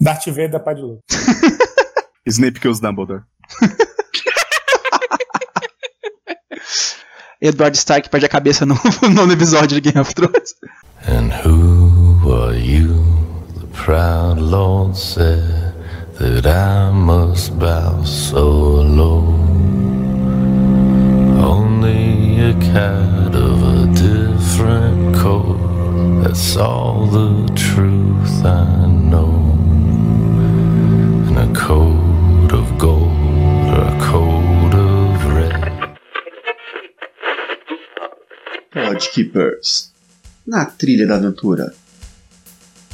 Darth Vader, pai de Luke. Snape kills Dumbledore. Edward Stark perde a cabeça no nono episódio de Game of Thrones. And who are you? The proud Lord said that I must bow so low. Only a cat of a different coat. That's all the truth I know. Gold or a coat of red. Na trilha da aventura.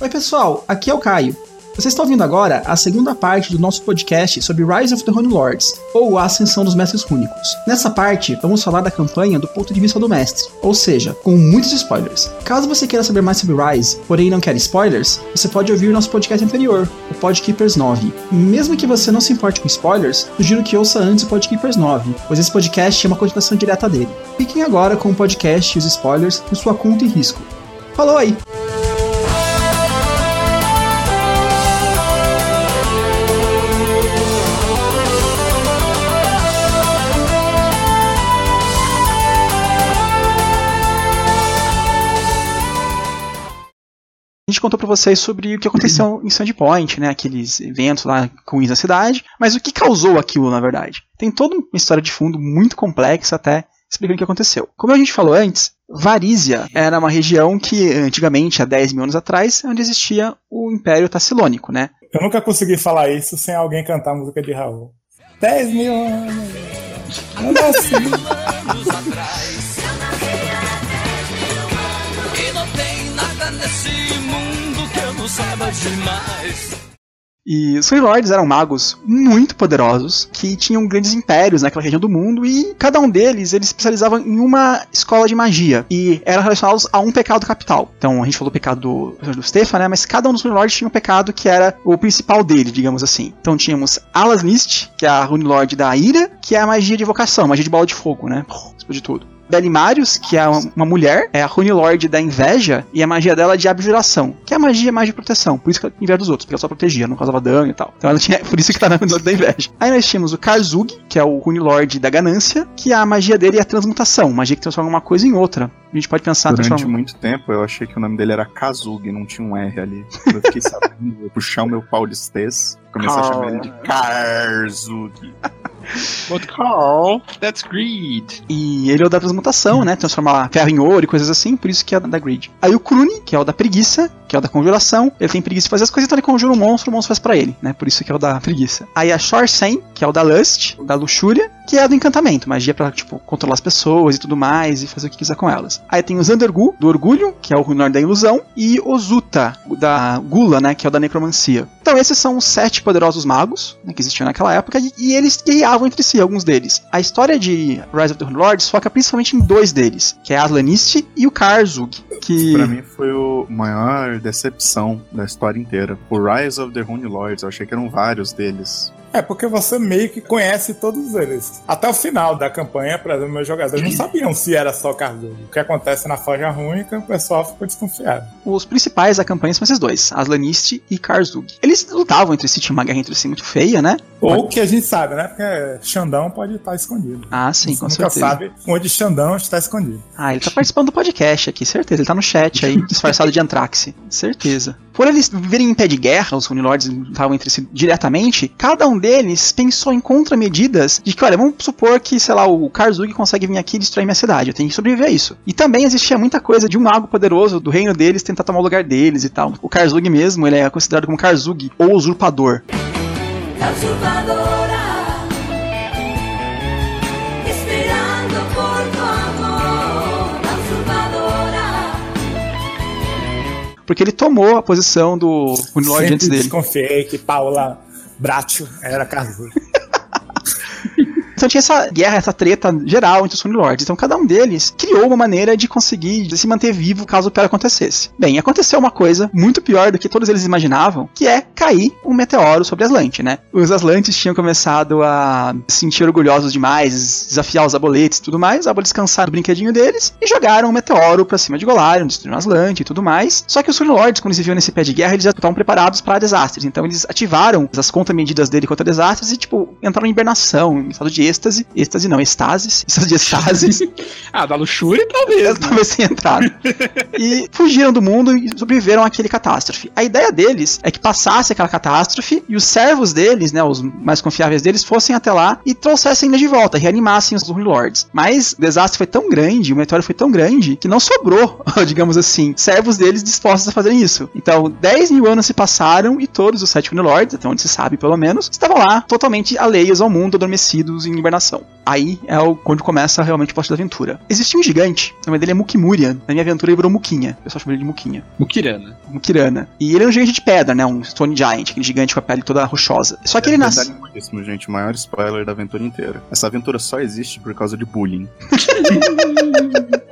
Oi, pessoal, aqui é o Caio. Você está ouvindo agora a segunda parte do nosso podcast sobre Rise of the Rune Lords, ou a Ascensão dos Mestres Rúnicos. Nessa parte, vamos falar da campanha do ponto de vista do mestre, ou seja, com muitos spoilers. Caso você queira saber mais sobre Rise, porém não quer spoilers, você pode ouvir nosso podcast anterior, o Podkeepers 9. Mesmo que você não se importe com spoilers, sugiro que ouça antes o Podkeepers 9, pois esse podcast é uma continuação direta dele. Fiquem agora com o podcast e os spoilers por sua conta e risco. Falou aí! Gente contou pra vocês sobre o que aconteceu em Sandpoint, né? Aqueles eventos lá com na cidade. Mas o que causou aquilo, na verdade? Tem toda uma história de fundo muito complexa até explicando o que aconteceu. Como a gente falou antes, Varízia era uma região que antigamente, há 10 mil anos atrás, é onde existia o Império Tassilônico, né? Eu nunca consegui falar isso sem alguém cantar a música de Raul. 10 mil anos. Eu nasci. E saiba demais. E os Free Lords eram magos muito poderosos que tinham grandes impérios naquela região do mundo e cada um deles eles especializavam em uma escola de magia e eram relacionados a um pecado capital. Então a gente falou o pecado do, do Stefan, né? Mas cada um dos Free Lords tinha um pecado que era o principal dele, digamos assim. Então tínhamos Alasnist, que é a Rune Lord da ira, que é a magia de evocação, magia de bola de fogo, né? Explode tudo. Belimarius, que é uma mulher, é a Rune Lord da inveja, e a magia dela é de abjuração, que é a magia magia de proteção, por isso que ela inveja dos outros, porque ela só protegia, não causava dano e tal. Então ela tinha, por isso que tá na Rune Lord da inveja. Aí nós tínhamos o Karzug, que é o Rune Lord da ganância, que a magia dele é a transmutação, magia que transforma uma coisa em outra. A gente pode pensar Durante transforma... muito tempo eu achei que o nome dele era Kazug, não tinha um R ali. Eu fiquei sabendo, eu puxar o meu paulistês, comecei a chamar ele de Karzug. But Carl, that's greed. E ele é o da transmutação, né? Transformar ferro em ouro e coisas assim, por isso que é da greed. Aí o Kruni, que é o da preguiça, que é o da conjuração, ele tem preguiça de fazer as coisas, então ele conjura um monstro, o monstro faz pra ele, né? Por isso que é o da preguiça. Aí a Shorsen, que é o da lust, da luxúria, que é do encantamento, magia pra, tipo, controlar as pessoas e tudo mais, e fazer o que quiser com elas. Aí tem o Zandergu, do orgulho, que é o Runor da ilusão, e o Zuta, da gula, né? Que é o da necromancia. Então esses são os sete poderosos magos, né, que existiam naquela época, e, e eles guerreavam entre si, alguns deles. A história de Rise of the Rune Lords foca principalmente em dois deles, que é a Aslanist e o Karzug, que... Pra mim foi o maior decepção da história inteira. O Rise of the Rune Lords, eu achei que eram vários deles. É, porque você meio que conhece todos eles. Até o final da campanha, por exemplo, meus jogadores não sabiam se era só Cardugo. O que acontece na Forja Rúnica, o pessoal ficou desconfiado. Os principais da campanha são esses dois, Aslanist e Karzug. Eles lutavam entre si, tinha uma guerra entre si muito feia, né? Ou que a gente sabe, né? Porque Xandão pode estar escondido. Ah, sim, com nunca certeza. sabe onde Xandão está escondido. Ah, ele tá participando do podcast aqui, certeza. Ele tá no chat aí, disfarçado de Antraxe. Certeza. Por eles viverem em pé de guerra, os Rune Lords lutavam entre si diretamente, cada um deles pensou em contramedidas de que, olha, vamos supor que, sei lá, o Karzug consegue vir aqui e destruir minha cidade, eu tenho que sobreviver a isso. E também existia muita coisa de um mago poderoso do reino deles tentar tomar o lugar deles e tal. O Karzug mesmo, ele é considerado como Karzug, ou usurpador. Esperando Porque ele tomou a posição do Rune Lord Sempre antes dele. desconfiei que Paula Bracho era Cardugo. Então tinha essa guerra, essa treta geral entre os Sony Lords. Então cada um deles criou uma maneira de conseguir se manter vivo caso o pior acontecesse. Bem, aconteceu uma coisa muito pior do que todos eles imaginavam, que é cair um meteoro sobre Aslante, né? Os Aslantes tinham começado a se sentir orgulhosos demais, desafiar os aboletes e tudo mais, a descansar do brinquedinho deles e jogaram um meteoro pra cima de Golarion, destruíram Aslante e tudo mais. Só que os Sony Lords, quando eles viam nesse pé de guerra, eles já estavam preparados para desastres. Então eles ativaram as contramedidas dele contra desastres e, tipo, entraram em hibernação, em estado de êxtase. êxtase não, estases. Estado de estases. Ah, da luxúria talvez. né? talvez tenha entrado. e fugiram do mundo e sobreviveram àquele catástrofe. A ideia deles é que passasse aquela catástrofe e os servos deles, né, os mais confiáveis deles, fossem até lá e trouxessem eles de volta, reanimassem os Rune Lords. Mas o desastre foi tão grande, o meteoro foi tão grande, que não sobrou, digamos assim, servos deles dispostos a fazerem isso. Então, 10 mil anos se passaram e todos os sete Rune Lords, até onde se sabe pelo menos, estavam lá, totalmente alheios ao mundo, adormecidos em hibernação. Aí é o, quando começa realmente o plot da aventura. Existia um gigante, o nome dele é Mukimurian. Na minha aventura ele virou Muquinha. O pessoal chama ele de Muquinha. Mukirana. Mukirana. E ele é um gigante de pedra, né? Um Stone Giant, aquele gigante com a pele toda rochosa. Só que ele nasce. Detalhadíssimo, gente. O maior spoiler da aventura inteira. Essa aventura só existe por causa de bullying.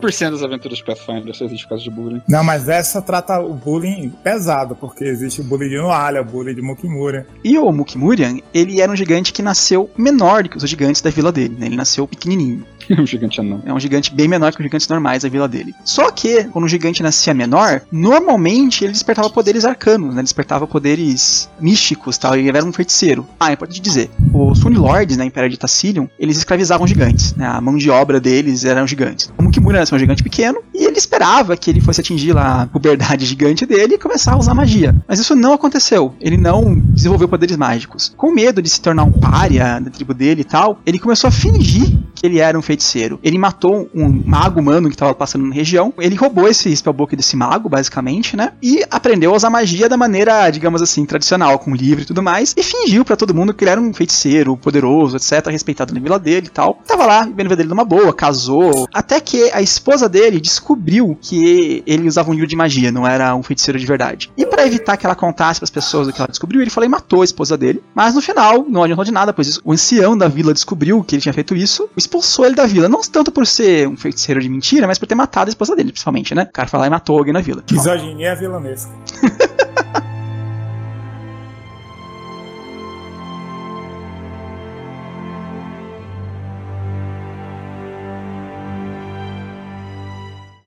Que 70% das aventuras de Pathfinder só existe por causa de bullying. Não, mas essa trata o bullying pesado, porque existe o bullying de Noalha, o bullying de Mukimura. E o Mukimurian, ele era um gigante que nasceu menor do que os gigantes da vila dele, né? Ele nasceu pequenininho. um gigante anão. É um gigante bem menor que os gigantes normais da vila dele. Só que, quando o gigante nascia menor, normalmente ele despertava poderes arcanos, né? Despertava poderes místicos tal. Ele era um feiticeiro. Ah, é importante dizer. Os Suni Lords, na Império de Tassilion, eles escravizavam gigantes, né? A mão de obra deles eram gigantes. O Mukimura nasceu um gigante pequeno e ele esperava que ele fosse atingir lá a puberdade gigante dele e começar a usar magia. Mas isso não aconteceu. Ele não desenvolveu poderes mágicos. Com medo de se tornar um pária da tribo dele e tal, ele começou a fingir que ele era um feiticeiro. Ele matou um mago humano que estava passando na região. Ele roubou esse spellbook desse mago, basicamente, né? E aprendeu a usar magia da maneira, digamos assim, tradicional, com livro e tudo mais. E fingiu pra todo mundo que ele era um feiticeiro, poderoso, etc., respeitado na vila dele e tal. Tava lá, vivendo dele numa boa, casou. Até que a esposa dele descobriu que ele usava um livro de magia, não era um feiticeiro de verdade. E pra evitar que ela contasse pras pessoas o que ela descobriu, ele lá e matou a esposa dele. Mas no final, não adiantou de nada, pois o ancião da vila descobriu que ele tinha feito isso, expulsou ele da vila. Não tanto por ser um feiticeiro de mentira, mas por ter matado a esposa dele, principalmente, né? O cara foi lá e matou alguém na vila. Misoginia vilanesca.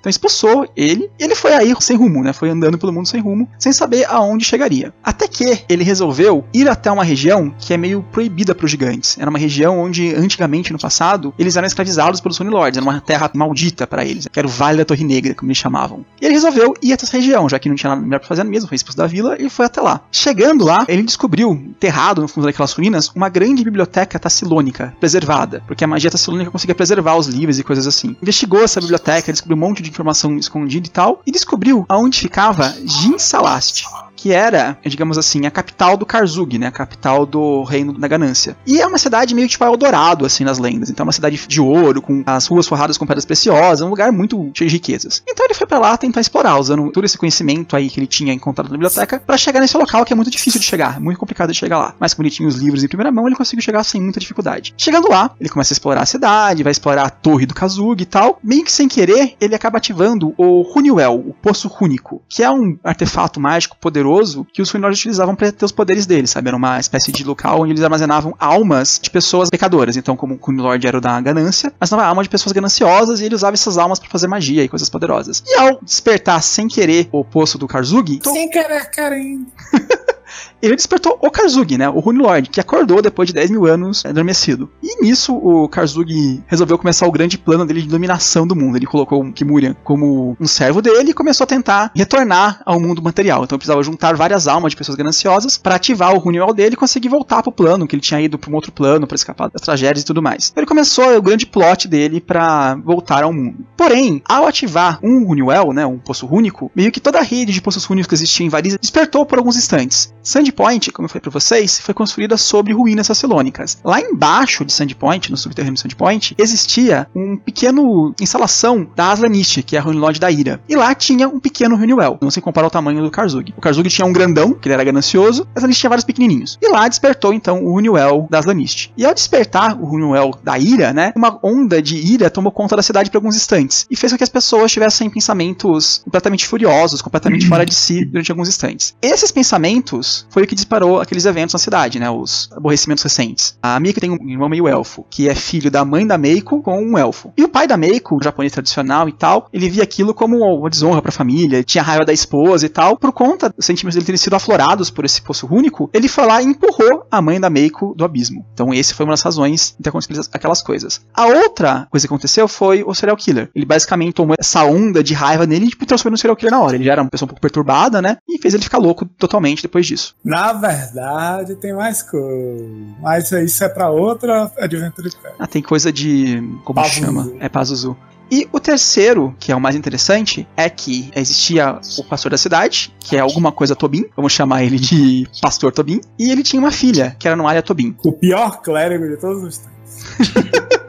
Então expulsou ele e ele foi aí sem rumo, né? Foi andando pelo mundo sem rumo, sem saber aonde chegaria. Até que ele resolveu ir até uma região que é meio proibida para os gigantes. Era uma região onde antigamente no passado eles eram escravizados pelos Sony Lords, era uma terra maldita para eles, que era o Vale da Torre Negra, como eles chamavam. E ele resolveu ir até essa região, já que não tinha nada melhor para fazer mesmo, foi expulso da vila e foi até lá. Chegando lá, ele descobriu, enterrado no fundo daquelas ruínas, uma grande biblioteca tassilônica, preservada, porque a magia tassilônica conseguia preservar os livros e coisas assim. Investigou essa biblioteca, descobriu um monte de informação escondida e tal, e descobriu aonde ficava Jin Salast. Que era, digamos assim, a capital do Karzug, né? A capital do Reino da Ganância. E é uma cidade meio tipo Eldorado, assim, nas lendas. Então é uma cidade de ouro, com as ruas forradas com pedras preciosas, um lugar muito cheio de riquezas. Então ele foi pra lá tentar explorar, usando todo esse conhecimento aí que ele tinha encontrado na biblioteca, pra chegar nesse local que é muito difícil de chegar, muito complicado de chegar lá. Mas como ele tinha os livros em primeira mão, ele conseguiu chegar sem muita dificuldade. Chegando lá, ele começa a explorar a cidade, vai explorar a torre do Kazug e tal. Meio que sem querer, ele acaba ativando o Runiwell, o Poço Rúnico, que é um artefato mágico poderoso que os Ruinlords utilizavam para ter os poderes deles, sabe? Era uma espécie de local onde eles armazenavam almas de pessoas pecadoras. Então, como o Ruinlord era o da ganância, mas não alma de pessoas gananciosas e ele usava essas almas para fazer magia e coisas poderosas. E ao despertar sem querer o poço do Karzug, Sem querer, querendo. ele despertou o Karzug, né? O Rune Lord, que acordou depois de 10 mil anos adormecido. E nisso o Karzug resolveu começar o grande plano dele de dominação do mundo. Ele colocou Kimurian como um servo dele e começou a tentar retornar ao mundo material. Então precisava juntar várias almas de pessoas gananciosas para ativar o Runiwell dele e conseguir voltar pro plano, que ele tinha ido para um outro plano para escapar das tragédias e tudo mais. Então ele começou o grande plot dele para voltar ao mundo. Porém, ao ativar um Runiwell, né, um poço rúnico, meio que toda a rede de poços rúnicos que existia em Variza despertou por alguns instantes. Sandpoint, como eu falei pra vocês, foi construída sobre ruínas sassilônicas. Lá embaixo de Sandpoint, no subterrâneo de Sandpoint, existia um pequeno instalação da Aslanist, que é a Runelord da Ira. E lá tinha um pequeno Runewell. Não se compara ao tamanho do Karzug. O Karzug tinha um grandão, que ele era ganancioso, a Aslanist tinha vários pequenininhos. E lá despertou então o Runewell da Aslanist. E ao despertar o Runewell da Ira, né, uma onda de ira tomou conta da cidade por alguns instantes e fez com que as pessoas tivessem pensamentos completamente furiosos, completamente fora de si durante alguns instantes. Esses pensamentos foi o que disparou aqueles eventos na cidade, né, os aborrecimentos recentes. A Mika tem um irmão meio elfo, que é filho da mãe da Meiko com um elfo. E o pai da Meiko, japonês tradicional e tal, ele via aquilo como uma desonra pra família, tinha raiva da esposa e tal. Por conta dos sentimentos dele terem sido aflorados por esse poço único, ele foi lá e empurrou a mãe da Meiko do abismo. Então esse foi uma das razões de ter acontecido aquelas coisas. A outra coisa que aconteceu foi o serial killer. Ele basicamente tomou essa onda de raiva nele e tipo, transformou no serial killer na hora. Ele já era uma pessoa um pouco perturbada, né? E fez ele ficar louco totalmente depois disso. Na verdade, tem mais coisa. Mas isso é pra outra Adventure Time. Ah, tem coisa de. Como Pazuzu. chama? É Pazuzu. E o terceiro, que é o mais interessante, é que existia o pastor da cidade, que é alguma coisa Tobin, vamos chamar ele de Pastor Tobin, e ele tinha uma filha, que era no área Tobin. O pior clérigo de todos os tempos.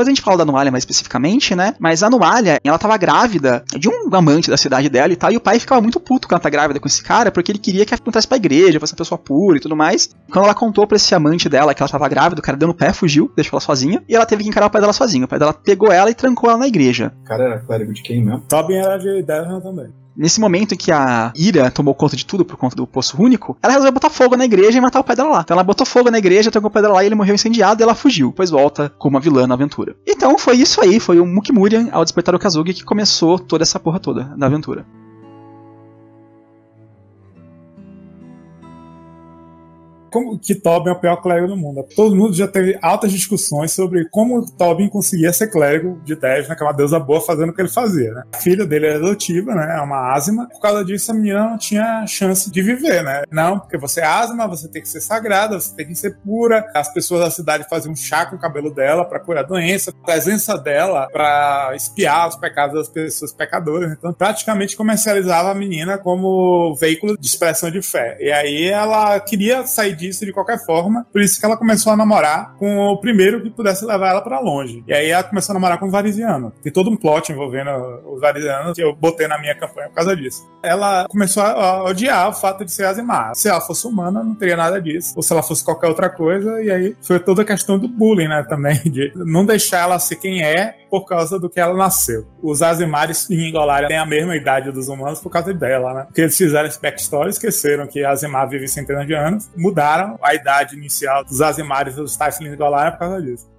Depois a gente fala da Anualha mais especificamente, né? Mas a Anualha, ela tava grávida de um amante da cidade dela e tal, e o pai ficava muito puto quando ela tá grávida com esse cara, porque ele queria que ela contasse pra igreja, fosse uma pessoa pura e tudo mais. Quando ela contou pra esse amante dela que ela tava grávida, o cara deu no pé, fugiu, deixou ela sozinha, e ela teve que encarar o pai dela sozinha. O pai dela pegou ela e trancou ela na igreja. O cara era clérigo de quem mesmo? Tobin era de Devon também. Nesse momento em que a Ira tomou conta de tudo por conta do Poço Único, ela resolveu botar fogo na igreja e matar o pai dela lá. Então ela botou fogo na igreja, trancou o pai dela lá e ele morreu incendiado e ela fugiu. Depois volta como uma vilã na aventura. Então foi isso aí, foi o Mukimurian ao despertar o Kazugi que começou toda essa porra toda da aventura. Como que Tobin é o pior clérigo do mundo? Todo mundo já teve altas discussões sobre como Tobin conseguia ser clérigo de Devna, que é uma deusa boa, fazendo o que ele fazia, né? A filha dele é adotiva, né? É uma asma. Por causa disso, a menina não tinha chance de viver, né? Não, porque você é asma, você tem que ser sagrada, você tem que ser pura. As pessoas da cidade faziam chá com o cabelo dela para curar a doença. A presença dela para espiar os pecados das pessoas pecadoras. Então, praticamente comercializava a menina como veículo de expressão de fé. E aí ela queria sair disso de qualquer forma, por isso que ela começou a namorar com o primeiro que pudesse levar ela pra longe. E aí ela começou a namorar com o Varisiano. Tem todo um plot envolvendo os Varisianos que eu botei na minha campanha por causa disso. Ela começou a odiar o fato de ser Azimar. Se ela fosse humana, não teria nada disso. Ou se ela fosse qualquer outra coisa, e aí foi toda a questão do bullying, né, também, de não deixar ela ser quem é por causa do que ela nasceu. Os Azimares em Ingolaria têm a mesma idade dos humanos por causa dela, né? Porque eles fizeram esse backstory, esqueceram que Azimar vive centenas de anos, mudaram a idade inicial dos Azimares e dos em Ingolaria por causa disso.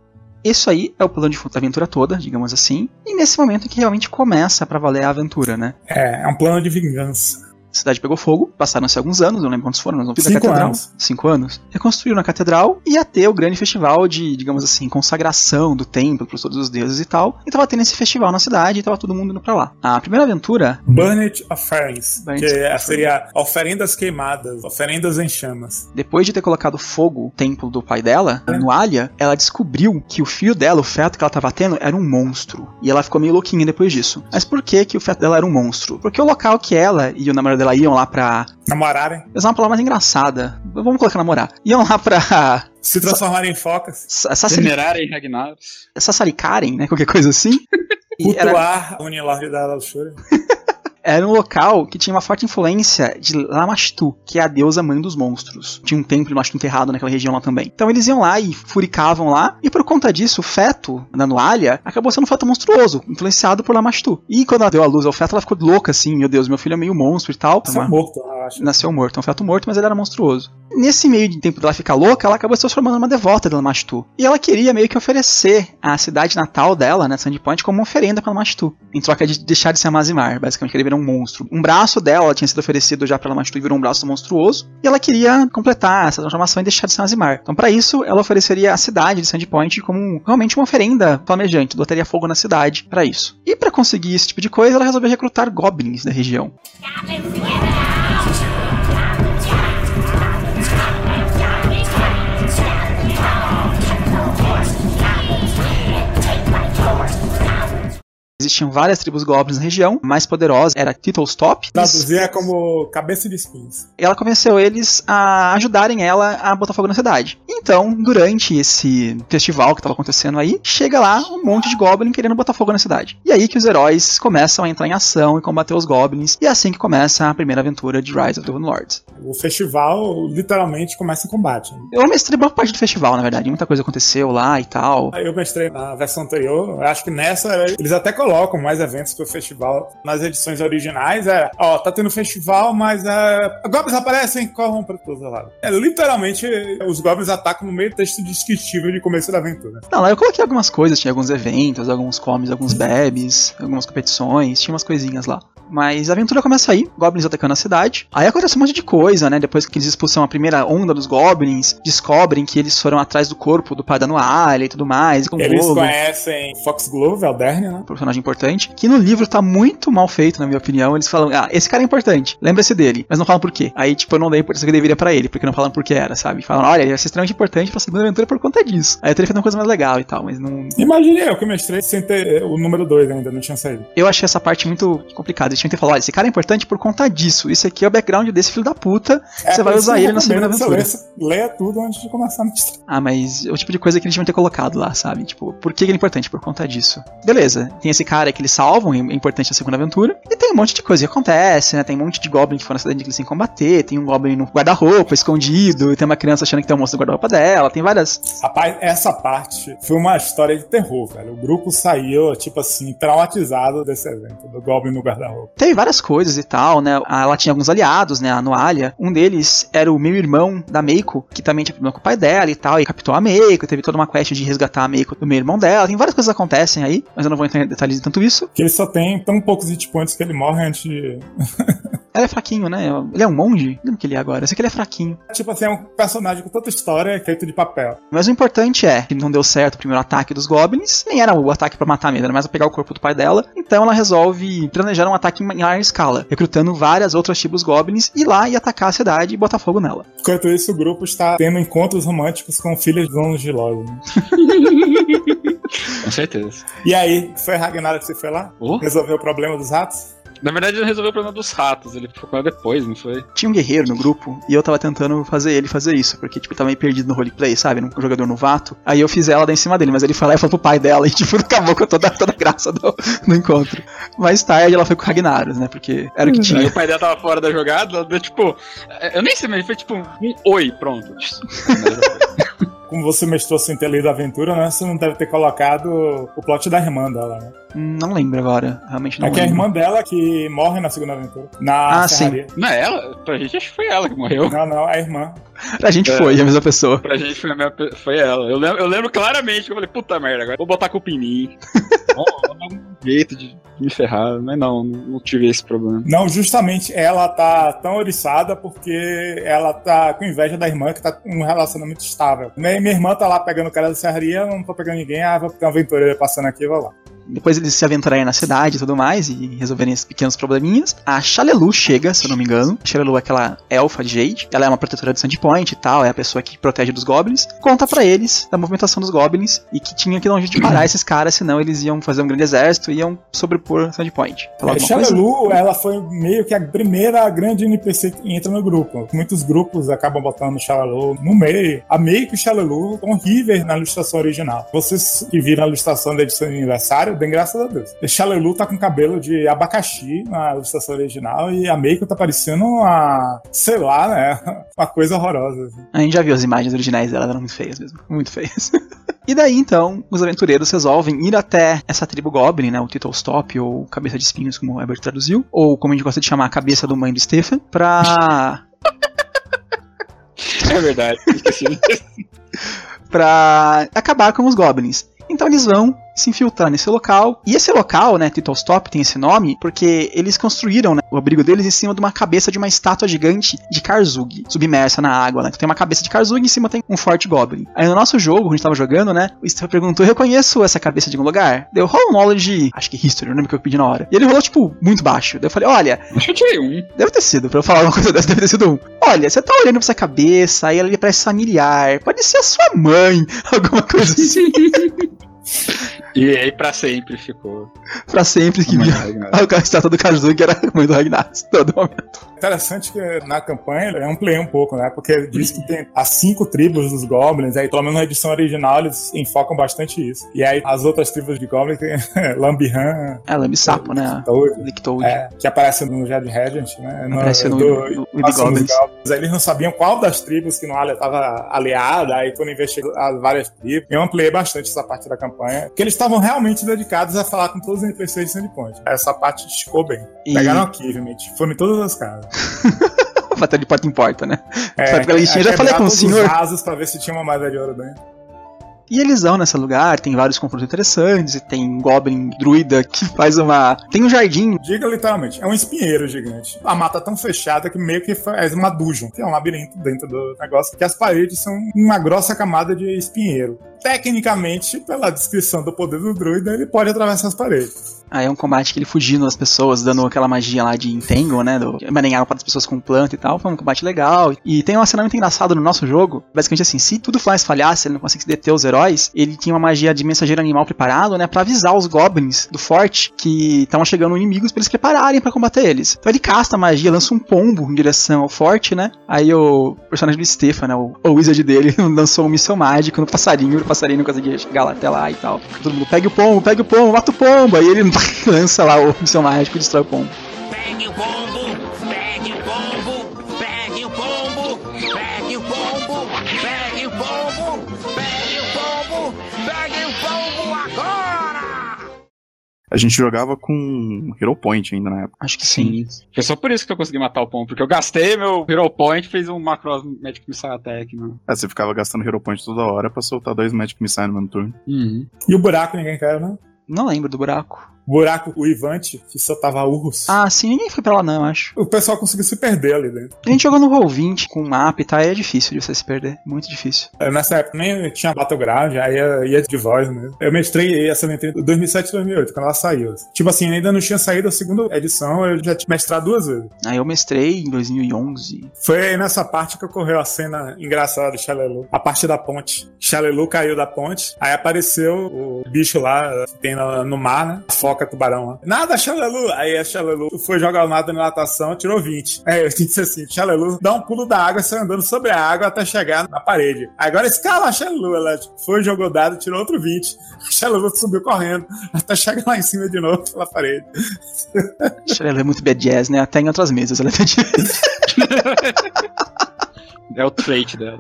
Isso aí é o plano de fundo da aventura toda, digamos assim. E nesse momento que realmente começa pra valer a aventura, né? É, é um plano de vingança. A cidade pegou fogo, passaram-se alguns anos, não lembro quantos foram, nós vamos ver Cinco a catedral. anos. Cinco anos. Reconstruíram a catedral e ia ter o grande festival de, digamos assim, consagração do templo para todos os deuses e tal. E tava tendo esse festival na cidade e tava todo mundo indo pra lá. A primeira aventura Burned Offerings, Burned que Offerings. seria oferendas queimadas, oferendas em chamas. Depois de ter colocado fogo no templo do pai dela, no Alia, ela descobriu que o filho dela, o feto que ela tava tendo, era um monstro. E ela ficou meio louquinha depois disso. Mas por que que o feto dela era um monstro? Porque o local que ela e o namorado dela iam lá pra... Namorarem, Usar uma palavra mais engraçada. Vamos colocar namorar. Iam lá pra... se transformarem em focas, Sassari- Temerarem Ragnaros. Sassaricarem, né? Qualquer coisa assim. E era, cultuar a Unilord da luxúria. era um local que tinha uma forte influência de Lamashtu, que é a deusa mãe dos monstros. Tinha um templo de Lamashtu enterrado naquela região lá também. Então eles iam lá e furicavam lá, e por conta disso, o feto da Nualha acabou sendo um feto monstruoso, influenciado por Lamashtu. E quando ela deu a luz ao feto, ela ficou louca assim: meu Deus, meu filho é meio monstro e tal. Uma- morto, eu acho. Nasceu morto, é um feto morto, mas ele era monstruoso. Nesse meio de tempo dela ficar louca, ela acabou se transformando numa devota de Lamashtu. E ela queria meio que oferecer a cidade natal dela, né, Sandpoint, como uma oferenda pra Lamashtu. Em troca de deixar de ser Amazimar, basicamente, queria um monstro. Um braço dela tinha sido oferecido já pra Lamashtu e virou um braço monstruoso. E ela queria completar essa transformação e deixar de ser Amazimar. Então, pra isso, ela ofereceria a cidade de Sandpoint como um- realmente uma oferenda flamejante, botaria fogo na cidade pra isso. E pra conseguir esse tipo de coisa, ela resolveu recrutar goblins da região. Existiam várias tribos goblins na região. A mais poderosa era Tittlestop. Traduzir é como cabeça de espinhos. ela convenceu eles a ajudarem ela a botar fogo na cidade. Então, durante esse festival que estava acontecendo aí, chega lá um monte de goblin querendo botar fogo na cidade. E aí que os heróis começam a entrar em ação e combater os goblins, e é assim que começa a primeira aventura de Rise of the Moon Lords. O festival literalmente começa em combate. né? Eu mestrei boa parte do festival, na verdade, muita coisa aconteceu lá e tal. Eu mestrei na versão anterior, eu acho que nessa eles até colocam mais eventos que o festival. Nas edições originais é, ó, tá tendo festival, mas é, goblins aparecem, corram pra todos os lados. É, literalmente, os goblins atacam no meio do texto descritivo de começo da aventura. Não, lá eu coloquei algumas coisas, tinha alguns eventos, alguns comes, alguns bebes, algumas competições, tinha umas coisinhas lá. Mas a aventura começa aí, goblins atacando a cidade. Aí acontece um monte de coisa, né? Depois que eles expulsam a primeira onda dos goblins, descobrem que eles foram atrás do corpo do pai da Noalha e tudo mais. E com Eles fogo. conhecem Foxglove, Alderne, né? um personagem importante, que no livro tá muito mal feito, na minha opinião. Eles falam, ah, esse cara é importante, lembre-se dele, mas não falam por quê. Aí, tipo, eu não dei a importância que deveria pra ele, porque não falam por que era, sabe? Falam, olha, ele vai ser extremamente importante pra segunda aventura por conta disso. Aí eu teria feito uma coisa mais legal e tal, mas não. Imagine eu que mestrei sem ter o número 2 ainda, não tinha saído. Eu achei essa parte muito complicada. Eles tinham que ter falado, olha, esse cara é importante por conta disso. Isso aqui é o background desse filho da puta. você vai usar ele na segunda aventura. Leia tudo antes de começar a mestrar. Ah, mas é o tipo de coisa que eles deviam ter colocado lá, sabe? Tipo, por que ele é importante? Por conta disso. Beleza, tem esse cara que eles salvam, é importante na segunda aventura. E tem um monte de coisa que acontece, né? Tem um monte de goblin que foram na cidade que eles têm que combater. Tem um goblin no guarda-roupa, escondido. Tem uma criança achando que tem um monstro no guarda-roupa dela. Tem várias. Rapaz, essa parte foi uma história de terror, velho. O grupo saiu, tipo assim, traumatizado desse evento, do Goblin no guarda-roupa. Teve várias coisas e tal, né? Ah, Ela tinha alguns aliados, né? A Noalha. Um deles era o meu irmão da Meiko, que também tinha problema com o pai dela e tal. E captou a Meiko. Teve toda uma quest de resgatar a Meiko do meu irmão dela. Tem várias coisas que acontecem aí, mas eu não vou entrar em detalhes de tanto isso. Que ele só tem tão poucos hit points que ele morre antes de. Ela é fraquinho, né? Ele é um monge? Não que ele é agora. Eu sei que ele é fraquinho. tipo assim, é um personagem com tanta história feito de papel. Mas o importante é que não deu certo o primeiro ataque dos goblins, nem era o ataque pra matar mesmo, era mais pra pegar o corpo do pai dela. Então ela resolve planejar um ataque em larga escala, recrutando várias outras tribos goblins, ir lá e atacar a cidade e botar fogo nela. Enquanto isso, o grupo está tendo encontros românticos com filhas de donos de loja. né? Com certeza. E aí, foi Ragnar que você foi lá? Oh. Resolveu o problema dos ratos? Na verdade, ele resolveu o problema dos ratos. Ele ficou com ela depois, não foi? Tinha um guerreiro no grupo e eu tava tentando fazer ele fazer isso, porque tipo, ele tava meio perdido no roleplay, sabe? Um jogador novato. Aí eu fiz ela dar em cima dele, mas ele foi lá e falou pro pai dela e tipo, acabou com toda, toda a graça do, do encontro. Mais tarde ela foi com o Ragnaros, né? Porque era o que Aí tinha. o pai dela tava fora da jogada, ela deu tipo. Eu nem sei, mas ele foi tipo um oi, pronto. Como você mestrou sem ter lido a aventura, né? Você não deve ter colocado o plot da irmã dela, né? Não lembro agora, realmente não é que é a lembro. irmã dela que morre na segunda aventura. Na Ah, sim. serraria. Não é ela? Pra gente acho que foi ela que morreu. Não, não, é a irmã. Pra gente É. foi a mesma pessoa. Pra gente foi, a minha, foi ela. Eu lembro, eu lembro claramente que eu falei, puta merda, agora vou botar a culpa em mim. Vou vou dar um jeito de me ferrar, mas não, não tive esse problema. Não, justamente ela tá tão oriçada porque ela tá com inveja da irmã que tá com um relacionamento estável. Minha, minha irmã tá lá pegando o cara da serraria, eu não tô pegando ninguém, ah, vou ter uma aventureira passando aqui, vou lá. Depois eles se aventurarem na cidade e tudo mais e resolverem esses pequenos probleminhas. A Shalelu chega, se eu não me engano. A Shalelu é aquela elfa de Jade. Ela é uma protetora de Sandpoint e tal, é a pessoa que protege dos goblins. Conta pra eles da movimentação dos goblins e que tinha que dar um jeito de parar esses caras, senão eles iam fazer um grande exército e iam sobrepor Sandpoint. É, coisa? Shalalu, ela foi meio que a primeira grande NPC que entra no grupo. Muitos grupos acabam botando Shalalu no meio. A meio que o Shalalu são horríveis na ilustração original. Vocês que viram a ilustração da edição de aniversário, bem graças a Deus. O Shalalu tá com cabelo de abacaxi na ilustração original e a Meiko tá parecendo uma, sei lá, né? Uma coisa horrorosa. assim. A gente já viu as imagens originais dela, eram muito feias mesmo. Muito feias. e daí, então, os aventureiros resolvem ir até essa tribo Goblin, né? O Tittlestop, ou Cabeça de Espinhos, como o Herbert traduziu. Ou como a gente gosta de chamar, a cabeça do mãe do Stephen. Pra É verdade, esqueci. pra acabar com os goblins. Então eles vão se infiltrar nesse local. E esse local, né, Tittlestop, tem esse nome porque eles construíram né, o abrigo deles em cima de uma cabeça de uma estátua gigante de Karzug, submersa na água, né? Então tem uma cabeça de Karzug e em cima tem um forte goblin. Aí no nosso jogo, quando a gente tava jogando, né, o Stephen perguntou: Eu reconheço essa cabeça de algum lugar? Deu roll knowledge, acho que history, não lembro o que eu pedi na hora. E ele rolou, tipo, muito baixo. Daí eu falei: Olha, Acho que eu tirei um. Deve ter sido, pra eu falar uma coisa dessa, deve ter sido um. Olha, você tá olhando pra essa cabeça, aí ela lhe parece familiar. Pode ser a sua mãe, alguma coisa assim. E aí pra sempre ficou. Pra sempre que via Ragnar. a estátua do Kazuki era a mãe do Ragnar. Todo momento. Interessante que na campanha eu ampliei um pouco, né? Porque diz que tem as cinco tribos dos Goblins, aí pelo menos na edição original eles enfocam bastante isso. E aí as outras tribos de Goblins tem Lambihan, É, Lambi Sapo, né? Toad, Lictoad. é, que aparece no Jade Regent, né? Aparece no, do- no, no Goblins. Goblins. Aí Eles não sabiam qual das tribos que Noalia estava aliada, aí quando investigou as várias tribos, eu ampliei bastante essa parte da campanha, porque eles estavam realmente dedicados a falar com todos os NPCs de Sandpoint. Essa parte esticou bem. E- Pegaram achievement, foram em todas as casas. Bater de porta em porta, né? É, Sabe aquela listinha? é Já falei com o senhor. os vasos pra ver se tinha uma moeda de ouro dentro. E eles vão nesse lugar, tem vários confrontos interessantes, e tem Goblin druida que faz uma. Tem um jardim. Diga literalmente, é um espinheiro gigante. A mata é tão fechada que meio que faz uma dungeon, é um labirinto dentro do negócio, que as paredes são uma grossa camada de espinheiro. Tecnicamente, pela descrição do poder do druida, ele pode atravessar as paredes. Aí é um combate que ele fugindo das pessoas, dando aquela magia lá de entangle, né? Do emaranhar para as pessoas com planta e tal. Foi um combate legal. E tem uma cena muito engraçada no nosso jogo. Basicamente assim, se tudo falhasse, ele não conseguisse deter os heróis, ele tinha uma magia de mensageiro animal preparado, né? Pra avisar os goblins do forte que estavam chegando inimigos pra eles prepararem pra combater eles. Então ele casta a magia, lança um pombo em direção ao forte, né? Aí o personagem do Stefan, né? O, o wizard dele, lançou um míssil mágico no passarinho. Passarinho não conseguia chegar lá até lá e tal. Todo mundo, pega o pombo, pega o pombo, mata o pombo. Aí ele lança lá o míssil mágico e destrói o pombo. Pegue o pombo, A gente jogava com Hero Point ainda na época. Acho que sim. Foi só por isso que eu consegui matar o pombo, porque eu gastei meu Hero Point e fiz um Macross Magic Missile Attack, mano. É, você ficava gastando Hero Point toda hora pra soltar dois Magic Missile no mesmo turno. Uhum. E o buraco ninguém quer, né? Não lembro do buraco. Buraco, o Ivante, que soltava urros. Ah, sim, ninguém foi pra lá não, acho. O pessoal conseguiu se perder ali dentro. A gente jogou no Roll20 com mapa e tal, e é difícil de você se perder. Muito difícil. Eu, Nessa época nem tinha Battleground, aí ia, ia de voz mesmo. Eu mestrei essa em 2007 e 2008, quando ela saiu. Tipo assim, ainda não tinha saído a segunda edição, eu já tinha mestrado duas vezes. Aí eu mestrei em 2011. Foi nessa parte que ocorreu a cena engraçada de Xalelu. A parte da ponte. Xalelu caiu da ponte, aí apareceu o bicho lá, que tem no, no mar, né? A tubarão lá. Nada, Xalelu! Aí a Xalelu foi jogar o nada na natação, tirou 20. Aí eu disse assim, Xalelu, dá um pulo da água, sai andando sobre a água até chegar na parede. Agora escala a Xalelu, ela foi, jogou dado, tirou outro 20. A Xalelu subiu correndo até chegar lá em cima de novo pela parede. Ela é muito bad jazz, né? Até em outras mesas ela é bad jazz. É o trait dela.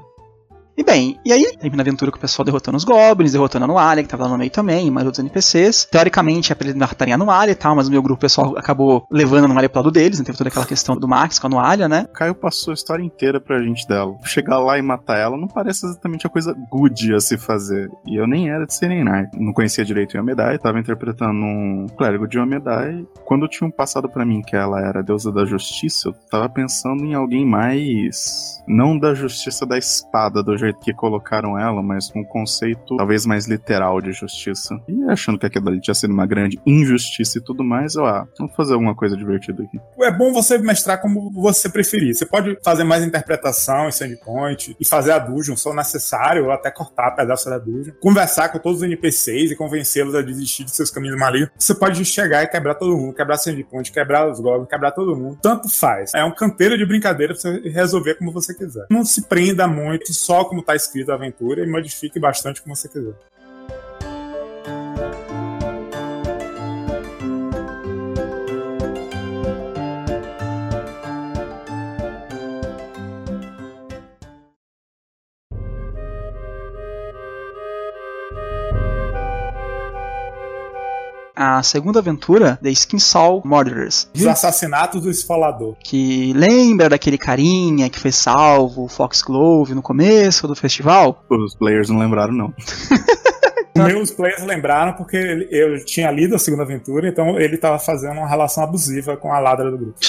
E bem, e aí termina a aventura com o pessoal derrotando os goblins, derrotando a Anualia, que tava lá no meio também, e mais outros NPCs. Teoricamente é pra eles matarem a Anualia e tal, mas o meu grupo pessoal acabou levando a Anualia pro lado deles, né? Teve toda aquela questão do Max com a Anualia, né? O Caio passou a história inteira pra gente dela. Chegar lá e matar ela não parece exatamente a coisa good a se fazer. E eu nem era de Serenar. Não conhecia direito Yomedai, tava interpretando um clérigo de Yomedai. Quando tinham passado pra mim que ela era deusa da justiça, eu tava pensando em alguém mais. Não da justiça da espada, do jeito que colocaram ela, mas um conceito talvez mais literal de justiça. E achando que aquilo ali tinha sido uma grande injustiça e tudo mais, eu, ah, vamos fazer alguma coisa divertida aqui. É bom você mestrar como você preferir. Você pode fazer mais interpretação em Sandpoint e fazer a dungeon só necessário, ou até cortar pedaços da dungeon. Conversar com todos os NPCs e convencê-los a desistir de seus caminhos malignos. Você pode chegar e quebrar todo mundo, quebrar Sandpoint, quebrar os goblins, quebrar todo mundo. Tanto faz. É um canteiro de brincadeira pra você resolver como você quiser. Não se prenda muito só como tá escrito a aventura e modifique bastante como você quiser. A segunda aventura, The Skinsaw Murderers. Os assassinatos do esfolador. Que lembra daquele carinha que foi salvo, o Foxglove, no começo do festival? Os players não lembraram, não. Meus players lembraram porque eu tinha lido a segunda aventura, então ele tava fazendo uma relação abusiva com a ladra do grupo.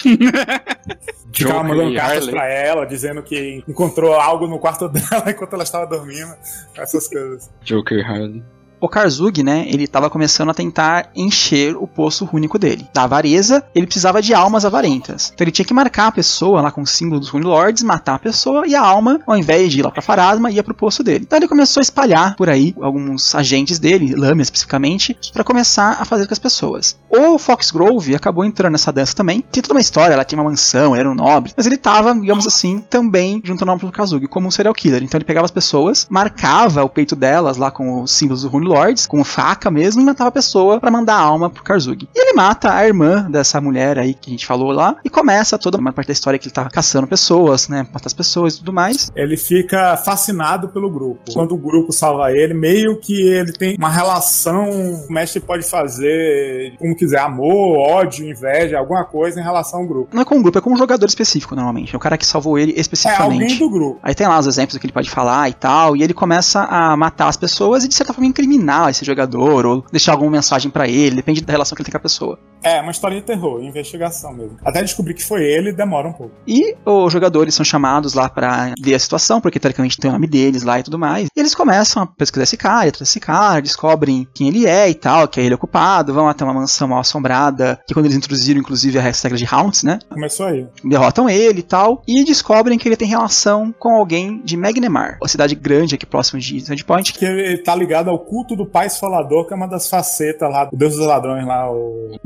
Ficava Joker mandando cartas Harley. pra ela, dizendo que encontrou algo no quarto dela enquanto ela estava dormindo. Essas coisas. Joker Harley. O Karzug, né, ele tava começando a tentar encher o poço único dele. Da avareza, ele precisava de almas avarentas. Então ele tinha que marcar a pessoa lá com o símbolo dos Rune Lords, matar a pessoa e a alma, ao invés de ir lá pra Farasma, ia pro poço dele. Então ele começou a espalhar por aí alguns agentes dele, Lâmia especificamente, para começar a fazer com as pessoas. O Foxgrove acabou entrando nessa dança também. Tem toda uma história, ela tinha uma mansão, era um nobre, mas ele tava, digamos assim, também junto ao nome do Kazugi, como um serial killer. Então ele pegava as pessoas, marcava o peito delas lá com os símbolos do Rune Lords, com faca mesmo, e matava a pessoa para mandar a alma pro Kazugi. E ele mata a irmã dessa mulher aí que a gente falou lá, e começa toda uma parte da história que ele tá caçando pessoas, né? Matar as pessoas e tudo mais. Ele fica fascinado pelo grupo. Quando o grupo salva ele, meio que ele tem uma relação, o mestre pode fazer como quiser, amor, ódio, inveja, alguma coisa em relação ao grupo. Não é com um grupo, é com um jogador específico, normalmente. É o cara que salvou ele É especificamente. alguém do grupo. Aí tem lá os exemplos que ele pode falar e tal, e ele começa a matar as pessoas e de certa forma incriminar esse jogador, ou deixar alguma mensagem pra ele, depende da relação que ele tem com a pessoa. É, uma história de terror, investigação mesmo. Até descobrir que foi ele, demora um pouco. E os jogadores são chamados lá pra ver a situação, porque teoricamente tem o nome deles lá e tudo mais. E eles começam a pesquisar esse cara, atrás desse cara, descobrem quem ele é e tal, que é ele ocupado, vão até uma mansão mal assombrada, que quando eles introduziram inclusive a regra de Haunts, né? Começou aí. derrotam ele e tal, e descobrem que ele tem relação com alguém de Magnemar, uma cidade grande aqui próximo de Sandpoint. Que ele tá ligado ao culto do Pai Esfolador, que é uma das facetas lá, o Deus dos Ladrões lá, o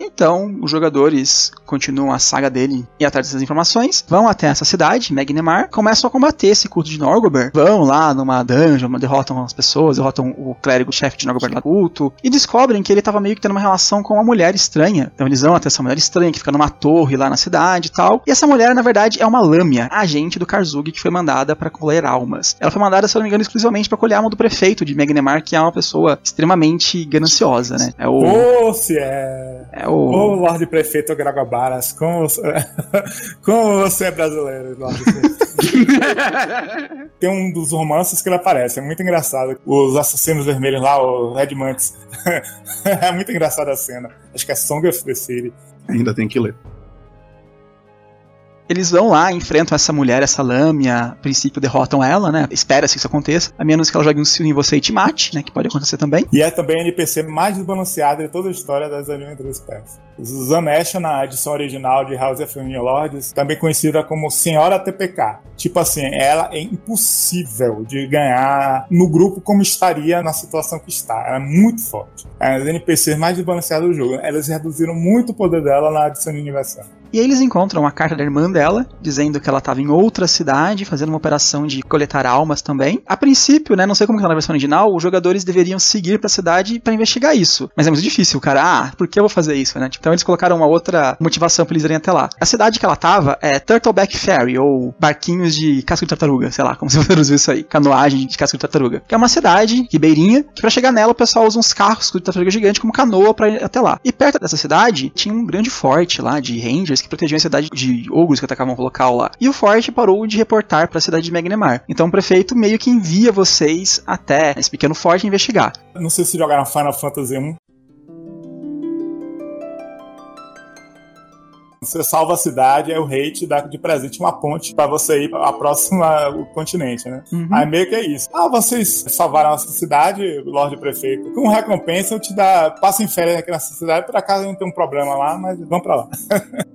Então, os jogadores continuam a saga dele e atrás dessas informações, vão até essa cidade, Magnemar, começam a combater esse culto de Norgobert, vão lá numa dungeon, derrotam as pessoas, derrotam o clérigo-chefe de Norgobert lá culto, e descobrem que ele tava meio que tendo uma relação com uma mulher estranha. Então eles vão até essa mulher estranha, que fica numa torre lá na cidade e tal. E essa mulher, na verdade, é uma lâmia, agente do Karzug, que foi mandada para colher almas. Ela foi mandada, se eu não me engano, exclusivamente para colher a alma do prefeito de Magnemar, que é uma pessoa extremamente gananciosa, né? É o. Ô, se é. É Ô, o. Lorde Prefeito Gragobaras, como, você- como você é brasileiro, Lorde Prefeito. Tem um dos romances que ele aparece, é muito engraçado. Os assassinos vermelhos lá, os Red Mantis. é muito engraçada a cena. Acho que é Song of the City. Ainda tem que ler. Eles vão lá, enfrentam essa mulher, essa lâmina, a princípio derrotam ela, né? Espera-se que isso aconteça, a menos que ela jogue um sino em você e te mate, né? Que pode acontecer também. E é também a NPC mais desbalanceada de toda a história das Adventures Pass. Zanesha, na edição original de House of New Lords, também conhecida como Senhora TPK. Tipo assim, ela é impossível de ganhar no grupo como estaria na situação que está. Ela é muito forte. É as NPCs mais desbalanceadas do jogo. Elas reduziram muito o poder dela na edição de aniversário. E aí eles encontram uma carta da irmã dela, dizendo que ela estava em outra cidade, fazendo uma operação de coletar almas também. A princípio, né, não sei como que tá na versão original, os jogadores deveriam seguir pra cidade pra investigar isso. Mas é muito difícil, cara. Ah, por que eu vou fazer isso, né? Então eles colocaram uma outra motivação pra eles irem até lá. A cidade que ela tava é Turtleback Ferry, ou barquinhos de casco de tartaruga, sei lá, como se traduzir isso aí. Canoagem de casco de tartaruga. Que é uma cidade ribeirinha, que pra chegar nela o pessoal usa uns carros de tartaruga gigante como canoa pra ir até lá. E perto dessa cidade tinha um grande forte lá de rangers que protegiam a cidade de ogros que atacavam o local lá. E o forte parou de reportar pra cidade de Magnemar. Então o prefeito meio que envia vocês até esse pequeno forte investigar. Não sei se jogaram Final Fantasy 1. Você salva a cidade, aí o rei te dá de presente uma ponte pra você ir pra próxima o continente, né? Uhum. Aí meio que é isso. Ah, vocês salvaram a nossa cidade, Lorde Prefeito. Com recompensa eu te dá, passa em férias aqui nessa cidade, por acaso não tem um problema lá, mas vamos pra lá.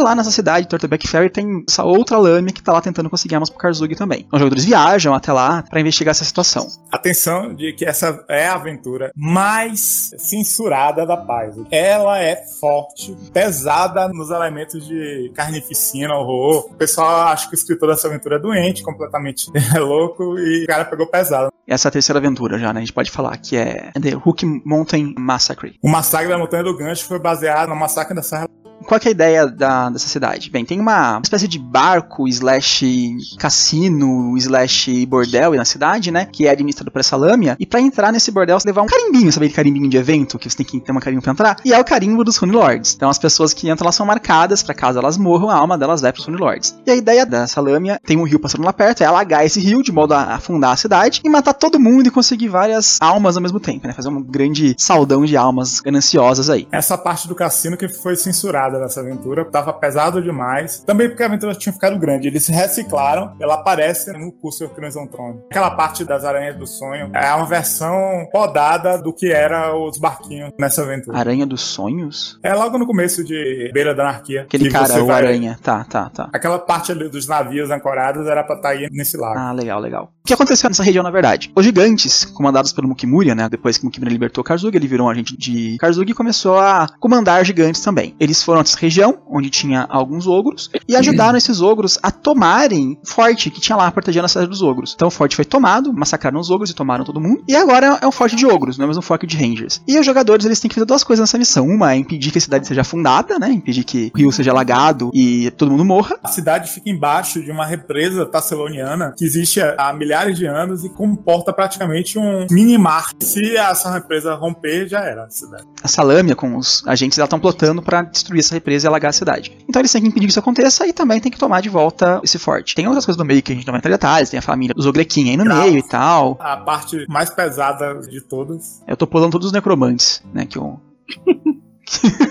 E lá nessa cidade, Turtleback Ferry, tem essa outra lâmina que tá lá tentando conseguir armas pro Karzug também. Então, os jogadores viajam até lá pra investigar essa situação. Atenção de que essa é a aventura mais censurada da paz. Ela é forte, pesada nos elementos de carnificina, horror. O pessoal acha que o escritor dessa aventura é doente, completamente louco, e o cara pegou pesado. Essa é a terceira aventura já, né? A gente pode falar que é The Hook Mountain Massacre. O massacre da Montanha do Gancho foi baseado no massacre da Serra Qual é a ideia da, dessa cidade? Bem, tem uma espécie de barco slash cassino slash bordel na cidade, né? Que é administrado por essa lâmina. E pra entrar nesse bordel, você levar um carimbinho, sabe aquele carimbinho de evento? Que você tem que ter uma carimbo pra entrar. E é o carimbo dos Rune Lords. Então as pessoas que entram lá são marcadas pra caso elas morram, a alma delas vai pros Rune Lords. E a ideia dessa lâmina, tem um rio passando lá perto, é alagar esse rio de modo a afundar a cidade e matar todo mundo e conseguir várias almas ao mesmo tempo, né? Fazer um grande saldão de almas gananciosas aí. Essa parte do cassino que foi censurada nessa aventura, tava pesado demais. Também porque a aventura tinha ficado grande. Eles se reciclaram, ela aparece no curso Crimson Throne. Aquela parte das aranhas do sonho é uma versão podada do que era os barquinhos nessa aventura. Aranha dos Sonhos? É logo no começo de Beira da Anarquia. Aquele que cara, o vai- aranha. Tá, tá, tá. Aquela parte ali dos navios ancorados era pra estar aí nesse lago. Ah, legal, legal. Que aconteceu nessa região, na verdade? Os gigantes, comandados pelo Mukimuria, né? Depois que Mukimuria libertou Karzuga, ele virou um agente de Karzuga e começou a comandar gigantes também. Eles foram nessa região, onde tinha alguns ogros, e ajudaram esses ogros a tomarem o forte que tinha lá protegendo a cidade dos ogros. Então o forte foi tomado, massacraram os ogros e tomaram todo mundo. E agora é um forte de ogros, não é mais um forte de rangers. E os jogadores, eles têm que fazer duas coisas nessa missão. Uma é impedir que a cidade seja afundada, né? Impedir que o rio seja alagado e todo mundo morra. A cidade fica embaixo de uma represa tasseloniana que existe há milhares de anos e comporta praticamente um mini-mar. Se essa represa romper, já era a cidade. a Salâmia com os agentes estão plotando pra destruir essa represa e alagar a cidade. Então eles têm que impedir que isso aconteça e também tem que tomar de volta esse forte. Tem outras coisas no meio que a gente não vai entrar em detalhes, tem a família dos Ogrequim aí no Graus. meio e tal. A parte mais pesada de todas. Eu tô pulando todos os necromantes, né, que eu...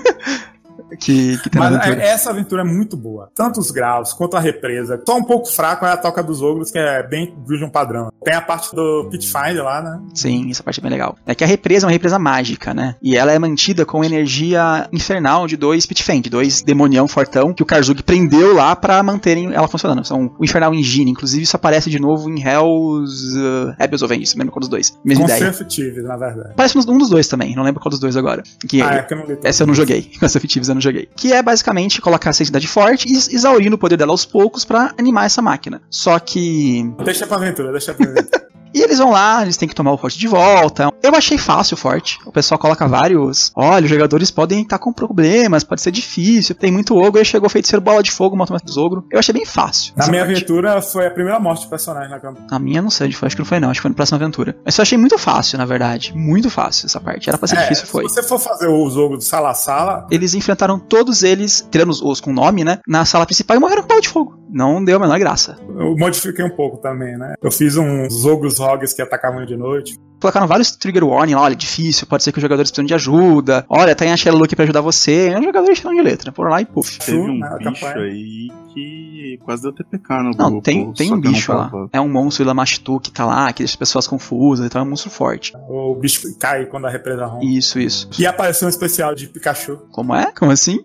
que, que tem na Mas aventura. é- essa aventura é muito boa. Tanto os graus quanto a represa. Só um pouco fraco é a Toca dos Ogros, que é bem de um padrão. Tem a parte do Pitfinder lá, né? Sim, essa parte é bem legal. É que a represa é uma represa mágica, né? E ela é mantida com energia infernal de dois Pitfend, dois demonião fortão que o Karzug prendeu lá pra manterem ela funcionando. São o Infernal Engine, inclusive isso aparece de novo em Hell's uh, Abyss of Vengeance, lembra qual dos dois? Mesma ideia. Conservative, na verdade. Parece um dos dois também, não lembro qual dos dois agora. Que Ah, é que eu não li essa eu não joguei, com Fictives eu não joguei. Que é basicamente colocar essa entidade forte e exaurindo o poder dela aos poucos pra animar essa máquina. Só que Deixa pra aventura, deixa pra aventura. e eles vão lá, eles têm que tomar o forte de volta. Eu achei fácil o forte. O pessoal coloca vários. Olha, os jogadores podem estar com problemas, pode ser difícil. Tem muito ogro, aí chegou o feiticeiro bola de fogo, matou mais dos ogro. Eu achei bem fácil. Na minha parte. aventura foi a primeira morte do personagem na campanha. A minha não sei onde foi, acho que não foi não, acho que foi na próxima aventura. Mas eu achei muito fácil, na verdade. Muito fácil essa parte. Era pra ser É, difícil, foi. Se você for fazer os ogros do sala a sala, Eles enfrentaram todos eles, tirando os, os com nome, né? Na sala principal e morreram com bola de fogo. Não deu a menor graça. eu modifiquei um pouco também, né? Eu fiz uns ogros rogues que atacavam de noite. Colocaram vários trigger warning lá, olha, difícil, pode ser que os jogadores precisam de ajuda. Olha, tem a Shello aqui pra ajudar você. É um jogador de de letra. Foram lá e puf. Teve um bicho campanha. aí que quase deu TPK no Não, grupo. tem, tem um bicho lá. É um monstro Lamashtu que tá lá, que deixa as pessoas confusas, então é um monstro forte. O bicho cai quando a represa rompe. Isso, isso. E apareceu um especial de Pikachu. Como é? Como assim?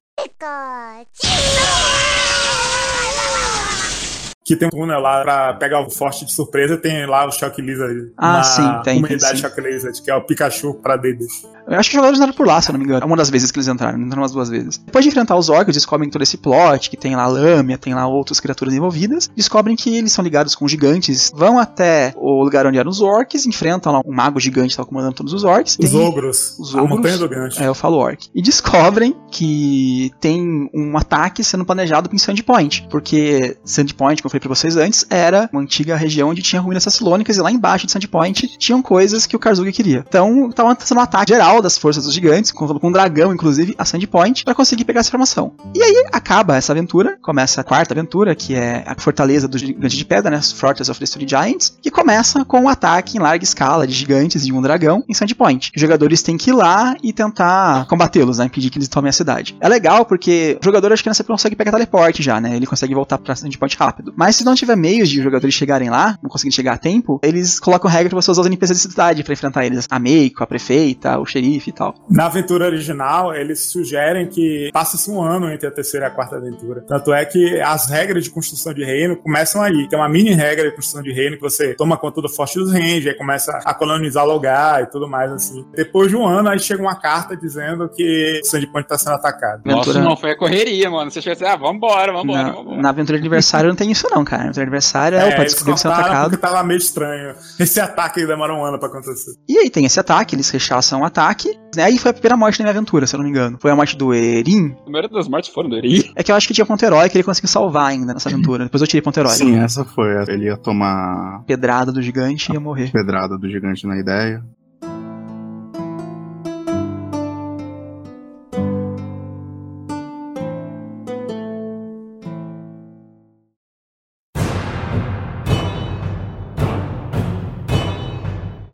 Que tem um túnel lá pra pegar o forte de surpresa. Tem lá o Shock Lizard. Ah, sim, tem, Comunidade tem. Shock Lizard, que é o Pikachu pra DD. Eu acho que os jogadores entraram por lá, se eu não me engano. Uma das vezes que eles entraram, entraram umas duas vezes. Depois de enfrentar os orcs, descobrem todo esse plot, que tem lá lâmina, tem lá outras criaturas envolvidas. Descobrem que eles são ligados com gigantes. Vão até o lugar onde eram os orcs, enfrentam lá um mago gigante que tava comandando todos os orcs. Os ogros. os a ogros. montanha do gancho. É, eu falo orc. E descobrem que tem um ataque sendo planejado em Sandpoint. Porque Sandpoint, como eu falei pra vocês antes, era uma antiga região onde tinha ruínas sassilônicas e lá embaixo de Sandpoint tinham coisas que o Karzuga queria. Então, tava sendo um ataque geral das forças dos gigantes, com, com um dragão, inclusive, a Sandpoint, pra conseguir pegar essa informação. E aí acaba essa aventura, começa a quarta aventura, que é a fortaleza do gigante de pedra, né? Fortress of the Story Giants, que começa com um ataque em larga escala de gigantes e um dragão em Sandpoint. Os jogadores têm que ir lá e tentar combatê-los, né? Impedir que eles tomem a cidade. É legal porque o jogador acho que sempre consegue pegar teleporte já, né? Ele consegue voltar pra Sandpoint rápido. Mas se não tiver meios de os jogadores chegarem lá, não conseguirem chegar a tempo, eles colocam regra pra você usar os NPCs da cidade pra enfrentar eles. A Meiko, a prefeita, o xerife e tal. Na aventura original, eles sugerem que passe-se um ano entre a terceira e a quarta aventura. Tanto é que as regras de construção de reino começam aí. Tem uma mini regra de construção de reino que você toma conta do forte dos Rangers, aí começa a colonizar o lugar e tudo mais assim. Depois de um ano, aí chega uma carta dizendo que o Sandpoint tá sendo atacado. Nossa, Aventura- não, foi a correria, mano. Você chega assim, ah, vambora, vambora, Na, vambora. na aventura de aniversário não tem isso não, cara. Aventura de aniversário é, É, opa, eles descobriu que você é atacado. tava meio estranho. Esse ataque demora um ano pra acontecer. E aí tem esse ataque, eles rechaçam o ataque. Né? Aí foi a primeira morte da minha aventura, se eu não me engano. Foi a morte do Erin. A maioria das mortes foram dele. É que eu acho que tinha ponto herói que ele conseguiu salvar ainda nessa aventura. Depois eu tirei ponto herói. Sim, essa foi. Ele ia tomar Pedrada do gigante e ia morrer. pedrada do gigante na ideia.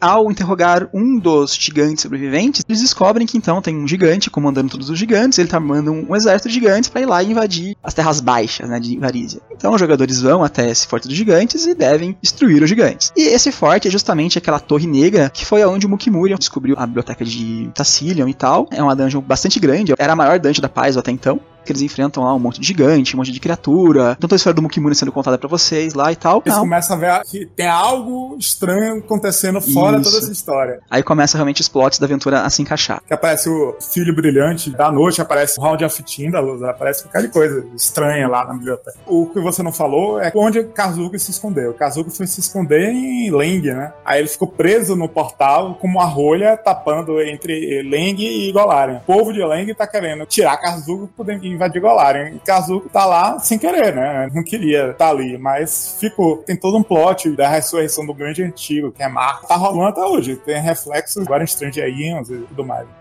Ao interrogar um dos gigantes sobreviventes, eles descobrem que então tem um gigante comandando todos os gigantes, ele tá armando um exército de gigantes pra ir lá e invadir as terras baixas, né, de Varízia. Então os jogadores vão até esse forte dos gigantes e devem destruir os gigantes. E esse forte é justamente aquela torre negra que foi aonde o Mukimurion descobriu a biblioteca de Tassilion e tal. É uma dungeon bastante grande, era a maior dungeon da paz até então. Que eles enfrentam lá um monte de gigante, um monte de criatura. Então a história do Mukimurion sendo contada pra vocês lá e tal. Eles Não. começam a ver que tem algo estranho acontecendo fora Isso. toda essa história. Aí começa realmente os plots da aventura a se encaixar. Que aparece o filho brilhante da noite, aparece o Round of Tindalus, aparece qualquer coisa estranha lá na biblioteca. O que você não falou é onde Kazuki se escondeu. Kazuki foi se esconder em Leng, né? Aí ele ficou preso no portal com uma rolha tapando entre Leng e Golarion. O povo de Leng tá querendo tirar Kazuki pra poder invadir Golarion. E Kazuki tá lá sem querer, né? Não queria estar ali, mas ficou. Tem todo um plot da ressurreição do grande antigo, que é Marco. Tá rolando até hoje. Tem reflexos agora Stranger Things e tudo mais.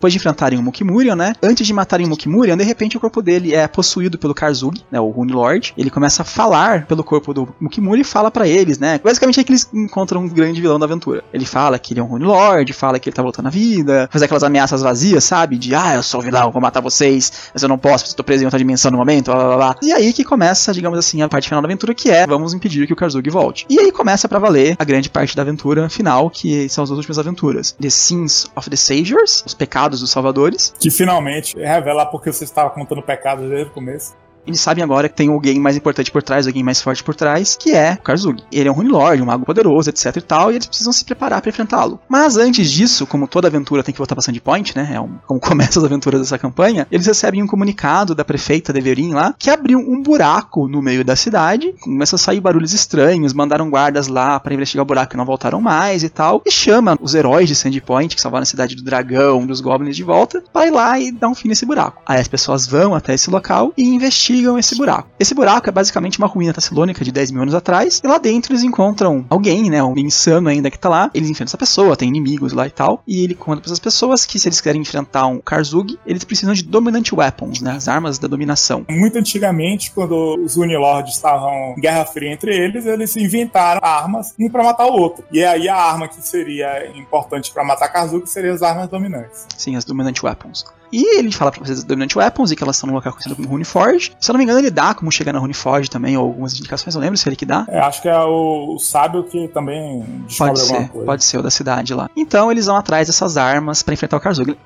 Depois de enfrentarem o Mukimurion, né? Antes de matarem o Mukimurion, de repente o corpo dele é possuído pelo Karzugi, né? O Rune Lord. Ele começa a falar pelo corpo do Mukimuri e fala pra eles, né? Basicamente é que eles encontram um grande vilão da aventura. Ele fala que ele é um Rune Lord, fala que ele tá voltando à vida, faz aquelas ameaças vazias, sabe? De, ah, eu sou o vilão, vou matar vocês, mas eu não posso, porque eu tô preso em outra dimensão no momento, blá blá blá. E aí que começa, digamos assim, a parte final da aventura, que é vamos impedir que o Karzugi volte. E aí começa pra valer a grande parte da aventura final, que são as duas últimas aventuras. The Sins of the Saviors, os pecados dos salvadores. Que finalmente revela porque você estava contando pecado desde o começo. Eles sabem agora que tem alguém mais importante por trás, alguém mais forte por trás, que é o Karzugi. Ele é um Rune Lord, um mago poderoso, etc e tal, e eles precisam se preparar para enfrentá-lo. Mas antes disso, como toda aventura tem que voltar pra Sandpoint, né, é um, como começa as aventuras dessa campanha, eles recebem um comunicado da prefeita Deverin lá, que abriu um buraco no meio da cidade, começa a sair barulhos estranhos, mandaram guardas lá para investigar o buraco e não voltaram mais e tal, e chama os heróis de Sandpoint, que salvaram a cidade do dragão, dos goblins de volta, para ir lá e dar um fim nesse buraco. Aí as pessoas vão até esse local e investigam esse buraco. Esse buraco é basicamente uma ruína tassilônica de 10 mil anos atrás, e lá dentro eles encontram alguém, né, um insano ainda que tá lá, eles enfrentam essa pessoa, tem inimigos lá e tal, e ele conta para essas pessoas que se eles querem enfrentar um Karzugi, eles precisam de Dominant Weapons, né, as armas da dominação. Muito antigamente, quando os Unilords estavam em guerra fria entre eles, eles inventaram armas um para matar o outro. E aí a arma que seria importante para matar Kazuki seria as armas dominantes. Sim, as Dominant Weapons. E ele fala pra vocês as Dominant Weapons e que elas estão num local conhecido como Runeforge. Se eu não me engano, ele dá como chegar na Runeforge também, ou algumas indicações, eu lembro se ele que dá. É, acho que é o, o sábio que também descobre Pode alguma ser, coisa. pode ser o da cidade lá. Então eles vão atrás dessas armas pra enfrentar o Karzugi.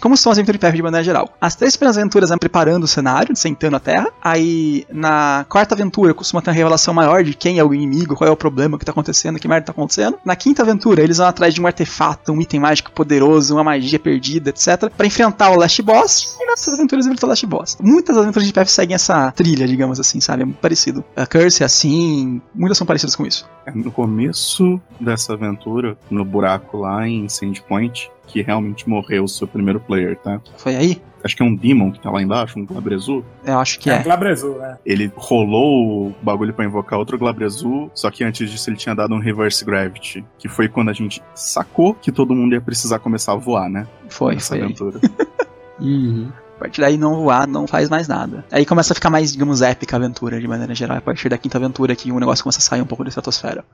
Como são as aventuras de PF de maneira geral? As três primeiras aventuras é preparando o cenário, sentando a terra. Aí, na quarta aventura, costuma ter uma revelação maior de quem é o inimigo, qual é o problema, que tá acontecendo, que merda tá acontecendo. Na quinta aventura, eles vão atrás de um artefato, um item mágico poderoso, uma magia perdida, etc. Pra enfrentar o Last Boss. E nessas aventuras enfrentar o Last Boss. Muitas aventuras de PF seguem essa trilha, digamos assim, sabe? É muito parecido. A Curse é assim, muitas são parecidas com isso. É no começo dessa aventura, no buraco lá em Sandpoint, que realmente morreu o seu primeiro player, tá? Foi aí? Acho que é um Demon que tá lá embaixo, um Glabrezu. Eu acho que É, é. Glabrezu, né? Ele rolou o bagulho pra invocar outro Glabrezu, só que antes disso ele tinha dado um Reverse Gravity, que foi quando a gente sacou que todo mundo ia precisar começar a voar, né? Foi, Nessa foi aventura. Uhum. A partir daí não voar, não faz mais nada. Aí começa a ficar mais, digamos, épica a aventura, de maneira geral. A partir da quinta aventura que o negócio começa a sair um pouco da estratosfera.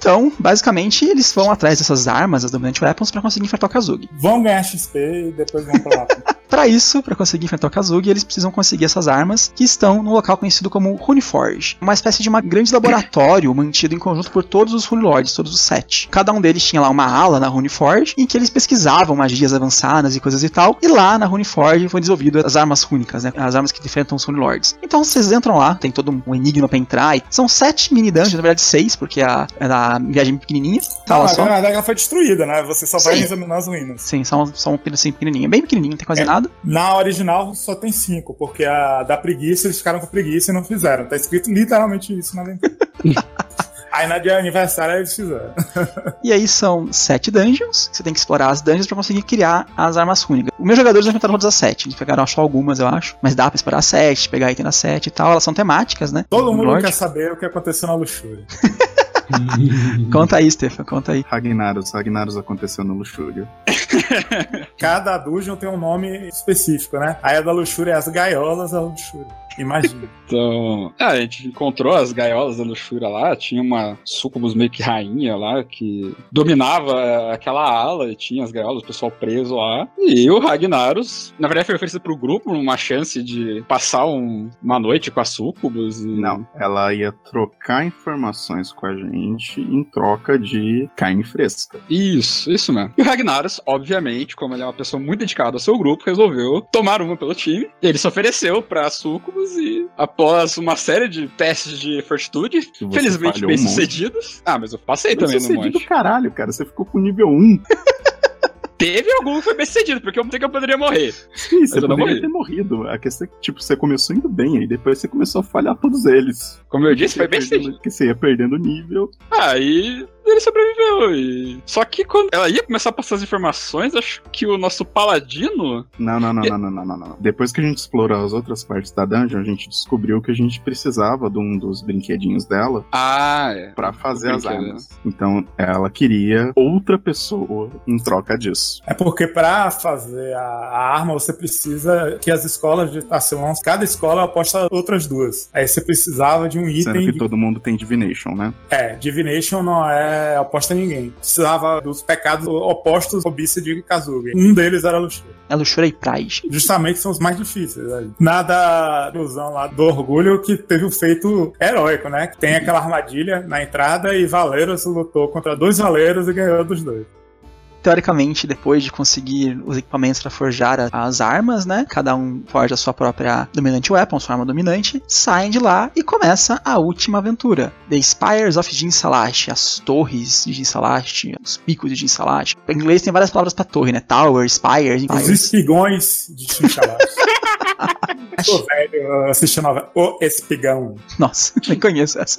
Então, basicamente, eles vão atrás dessas armas, as Dominant Weapons, pra conseguir enfrentar o Kazugi. Vão ganhar XP e depois vão pra lá. Pra isso, pra conseguir enfrentar o Kazugi, eles precisam conseguir essas armas que estão num local conhecido como Runeforge, uma espécie de uma grande laboratório mantido em conjunto por todos os Rune Lords, todos os sete. Cada um deles tinha lá uma ala na Runeforge em que eles pesquisavam magias avançadas e coisas e tal. E lá na Runeforge foi desenvolvido as armas rúnicas, né? As armas que enfrentam os Rune Lords. Então vocês entram lá, tem todo um enigma pra entrar. E são sete mini dungeons, na verdade seis, porque a, a viagem pequenininha. Tá lá na só. verdade ela foi destruída, né? Você só vai Sim. examinar as ruínas. Sim, são, são um pedacinho pequenininho. Bem pequenininho, não tem quase É. nada. Na original só tem cinco, porque a da preguiça eles ficaram com preguiça e não fizeram. Tá escrito literalmente isso na aventura. Aí na de aniversário eles fizeram. E aí são sete dungeons. Você tem que explorar as dungeons pra conseguir criar as armas rúnicas. Os meus jogadores enfrentaram todas as sete. Eles pegaram só algumas, eu acho. Mas dá pra explorar as sete, pegar item na sete e tal. Elas são temáticas, né? Todo mundo Lorde. quer saber o que aconteceu na luxúria. Conta aí, Stefan, conta aí. Ragnaros, Ragnaros aconteceu no Luxúria. Cada dungeon tem um nome específico, né? Aí a da luxúria é as gaiolas da luxúria. Imagina. Então, é, a gente encontrou as gaiolas da luxúria lá, tinha uma sucubus meio que rainha lá, que dominava aquela ala, e tinha as gaiolas, o pessoal preso lá. E o Ragnaros, na verdade, foi oferecido pro grupo uma chance de passar um- uma noite com a sucubus. E... Não, ela ia trocar informações com a gente em troca de carne fresca. Isso, isso mesmo. E o Ragnaros, obviamente, como ele é uma pessoa muito dedicada ao seu grupo, resolveu tomar uma pelo time. Ele se ofereceu pra Sucubus e, após uma série de testes de fortitude, felizmente bem um sucedidos. Ah, mas eu passei Mas também no monte. caralho, cara. Você ficou com nível 1. Teve algum que foi bem sucedido, porque eu pensei que eu poderia morrer. Sim, você não poderia morri. ter morrido. A questão é que, tipo, você começou indo bem, aí depois você começou a falhar todos eles. Como eu disse, foi bem sucedido. Porque você ia perdendo nível. Aí ele sobreviveu. E... Só que quando ela ia começar a passar as informações, acho que o nosso paladino. Não, não, não, E- não, não, não, não, não. Depois que a gente explorou as outras partes da dungeon, a gente descobriu que a gente precisava de um dos brinquedinhos dela Ah, é. pra fazer as armas. Então, ela queria outra pessoa em troca disso. É porque pra fazer a, a arma você precisa que as escolas de Tarcelon, cada escola aposta outras duas. Aí você precisava de um Sendo item. que de- todo mundo tem Divination, né? É, Divination não é oposta a ninguém. Precisava dos pecados opostos ao Bíceps de Kazuga. Um deles era luxúria. É luxúria e pride. Justamente são os mais difíceis. Né? Nada ilusão lá do orgulho que teve o feito heróico, né? Que tem aquela armadilha na entrada e Valeiros lutou contra dois Valeiros e ganhou dos dois. Teoricamente, depois de conseguir os equipamentos para forjar as armas, né? Cada um forja a sua própria dominante weapon, sua arma dominante, saem de lá e começa a última aventura. The Spires of Jin Salash, as torres de Jin Salash, os picos de Jin Salash. Em inglês tem várias palavras para torre, né? Tower, Spires, Os espigões de Xinxalás. Tô velho assistindo a novela. O Espigão. Nossa, nem conheço essa.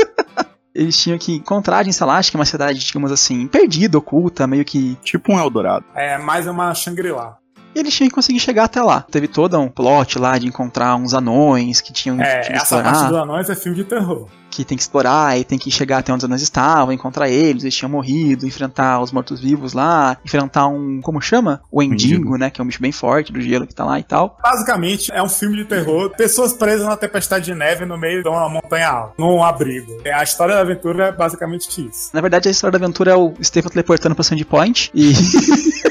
Eles tinham que encontrar Jin Salash, que é uma cidade, digamos assim, perdida, oculta, meio que Tipo um Eldorado. É mais uma Shangri-La. E eles tinham que conseguir chegar até lá. Teve todo um plot lá de encontrar uns anões que tinham É, que essa explorar, parte dos anões é filme de terror. que tem que explorar e tem que chegar até onde os anões estavam, encontrar eles, eles tinham morrido, enfrentar os mortos-vivos lá, enfrentar um, como chama? O Endigo, né, que é um bicho bem forte do gelo que tá lá e tal. Basicamente, é um filme de terror. Pessoas presas na tempestade de neve no meio de uma montanha alta, num abrigo. É, A história da aventura é basicamente isso. Na verdade, a história da aventura é o Stefan teleportando pra Sandpoint e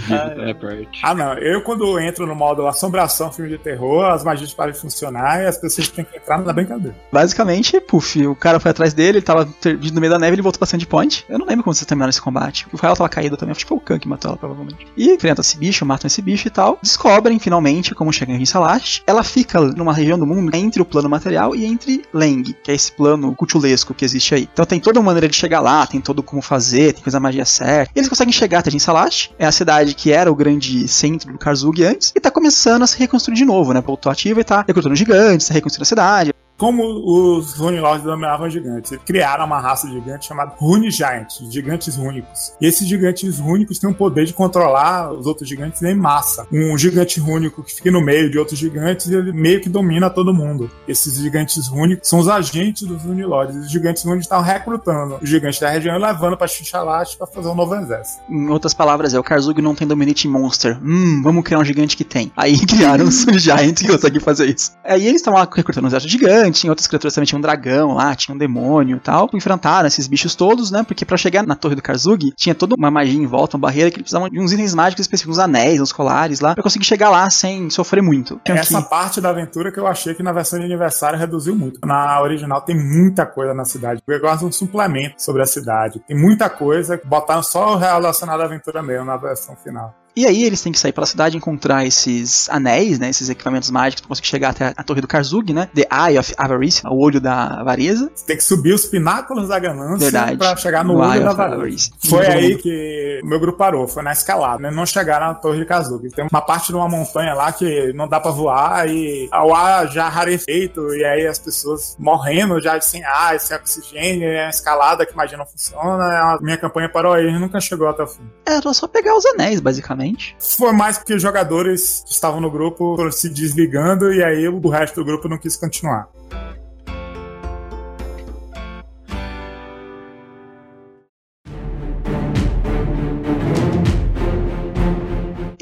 É, parte. Ah, não. Eu, quando entro no modo assombração, filme de terror, as magias param de funcionar e as pessoas têm que entrar na brincadeira. basicamente, puf, o cara foi atrás dele, ele tava no meio da neve, ele voltou pra Sandpoint. Eu não lembro como vocês terminaram esse combate. O Rael tava caído também, acho que foi o Khan que matou ela, provavelmente. E enfrentam esse bicho, matam esse bicho e tal. Descobrem, finalmente, como chegar em Salash. Ela fica numa região do mundo entre o plano material e entre Leng, que é esse plano cultulesco que existe aí. Então tem toda uma maneira de chegar lá, tem todo como fazer, tem coisa a magia certa. Eles conseguem chegar até Jin Salash, é a cidade que era o grande centro do Karzug antes, e tá começando a se reconstruir de novo, né? Voltou ativa e tá recrutando gigantes, tá reconstruindo a cidade. Como os Rune Lords dominavam gigantes, eles criaram uma raça de gigantes chamada Rune Giants, gigantes rúnicos. E esses gigantes rúnicos têm o poder de controlar os outros gigantes em massa. Um gigante rúnico que fica no meio de outros gigantes, ele meio que domina todo mundo. Esses gigantes rúnicos são os agentes dos Rune Lords. E os gigantes rúnicos estavam recrutando os gigantes da região e levando pra Xixalash pra fazer um novo exército. Em outras palavras, é o Karzug não tem Dominate Monster. Hum, vamos criar um gigante que tem. Aí criaram os Giants que conseguem fazer isso. Aí eles estavam lá recrutando um exército gigante tinha outras criaturas também, tinha um dragão lá, tinha um demônio e tal. Enfrentaram esses bichos todos, né? Porque pra chegar na torre do Karzugi, tinha toda uma magia em volta, uma barreira que eles precisavam de uns itens mágicos específicos, uns anéis, uns colares lá, pra conseguir chegar lá sem sofrer muito. Tinha Essa que- parte da aventura que eu achei que na versão de aniversário reduziu muito. Na original tem muita coisa na cidade. Eu gosto de um suplemento sobre a cidade. Tem muita coisa. Botaram só o relacionado à aventura mesmo na versão final. E aí eles têm que sair pela cidade e encontrar esses anéis, né? Esses equipamentos mágicos pra conseguir chegar até a torre do Karzugi, né? The Eye of Avarice, o olho da avareza. Você tem que subir os pináculos da ganância Verdade. pra chegar no No olho da. Avarice. Foi aí que o meu grupo parou, foi na escalada, né? Não chegaram na Torre de Kazuki. Tem uma parte de uma montanha lá que não dá pra voar e o ar já rarefeito e aí as pessoas morrendo já sem ar, sem oxigênio, e a escalada que magia não funciona. A minha campanha parou aí, nunca chegou até o fim. Era só pegar os anéis, basicamente. Foi mais porque os jogadores que estavam no grupo foram se desligando e aí o resto do grupo não quis continuar.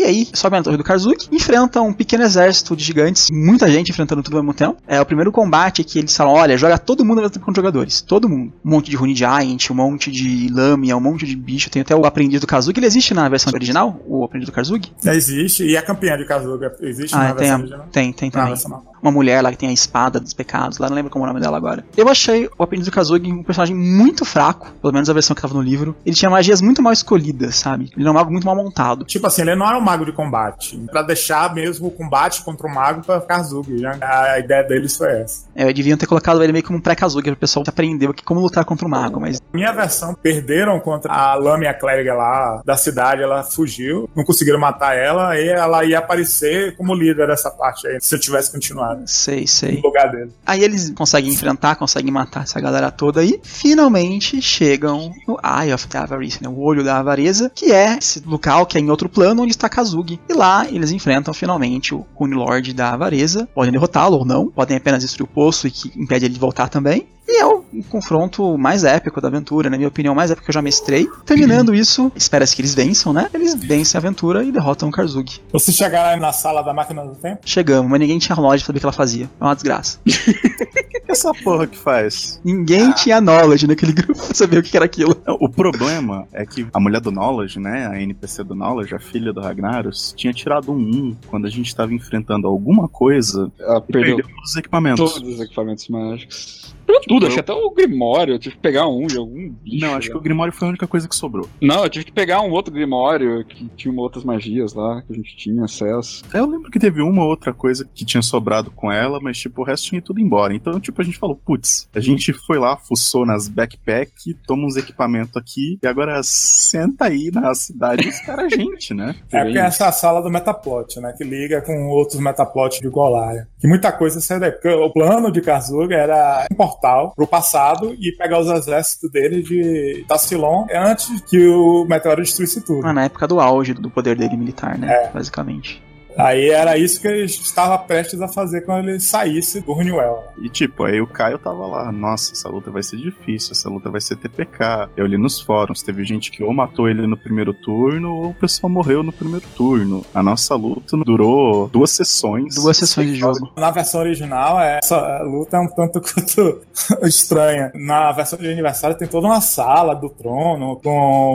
Aí, sobem na torre do Karzuki, enfrentam um pequeno exército de gigantes, muita gente enfrentando tudo ao mesmo tempo. É o primeiro combate que eles falam: olha, joga todo mundo ao mesmo tempo contra os jogadores. Todo mundo. Um monte de Rune Giant, um monte de Lamia, um monte de bicho. Tem até o aprendiz do Kazuki. Ele existe na versão original? O aprendiz do Kazuki? Existe, e a campeã de Kazuga existe Ah, na tem, versão a- original? tem, tem Na também. Uma mulher lá que tem a espada dos pecados, lá não lembro como é o nome dela agora. Eu achei o aprendiz do Kazuki um personagem muito fraco, pelo menos a versão que tava no livro. Ele tinha magias muito mal escolhidas, sabe? Ele era um mago muito mal montado. Tipo assim, ele não era um mago de combate. Pra deixar mesmo o combate contra o mago pra Kazugi. né? A ideia deles foi essa. É, deviam ter colocado ele meio como um pré-Kazuki, para o pessoal aprender aqui como lutar contra o mago, mas Minha versão, perderam contra a Lamia clériga lá da cidade, ela fugiu, não conseguiram matar ela, e ela ia aparecer como líder dessa parte aí, se eu tivesse continuado sei, no sei. lugar dele. Aí eles conseguem enfrentar, conseguem matar essa galera toda aí. Finalmente chegam no Eye of the Avarice, né? O olho da avareza, que é esse local que é em outro plano onde está Kazugi. E lá eles enfrentam finalmente o Rune Lord da avareza. Podem derrotá-lo ou não, podem apenas destruir o poço e que impede ele de voltar também. E é o confronto mais épico da aventura, na minha opinião, mais épico que eu já mestrei. Terminando isso, espera-se que eles vençam, né? Eles vencem a aventura e derrotam o Karzugi. Vocês chegaram na sala da máquina do tempo? Chegamos, mas ninguém tinha knowledge pra saber o que ela fazia. É uma desgraça. Que essa porra que faz? Ninguém tinha knowledge naquele grupo pra saber o que era aquilo. O problema é que a mulher do Knowledge, né, a NPC do Knowledge, a filha do Ragnaros, tinha tirado um 1 quando a gente tava enfrentando alguma coisa Ela e perdeu perdeu todos os equipamentos. todos os equipamentos mágicos. Perdeu tudo, achei até o Grimório. Eu tive que pegar um de algum bicho. Não, acho que lá. o Grimório foi a única coisa que sobrou. Não, eu tive que pegar um outro Grimório que tinha outras magias lá, que a gente tinha acesso. Eu lembro que teve uma outra coisa que tinha sobrado com ela, mas tipo, o resto tinha tudo embora. Então, tipo, a gente falou, putz, a gente foi lá, fuçou nas backpack, toma uns equipamentos aqui, e agora senta aí na cidade e espera a gente, né? É porque essa é a sala do Metaplot, né? Que liga com outros Metaplots de Golaria. Que muita coisa saiu daí. Porque o plano de Kazuga era um portal pro passado e pegar os exércitos dele de Tassilon antes que o meteoro destruísse tudo. Ah, na época do auge do poder dele militar, né? É. Basicamente. Aí era isso que ele estava prestes a fazer quando ele saísse do Runewell. E tipo, aí o Caio tava lá, nossa, essa luta vai ser difícil, essa luta vai ser TPK. Eu li nos fóruns, teve gente que ou matou ele no primeiro turno, ou o pessoal morreu no primeiro turno. A nossa luta durou duas sessões. Duas sessões de jogo. Na versão original, essa luta é um tanto quanto estranha. Na versão de aniversário tem toda uma sala do trono com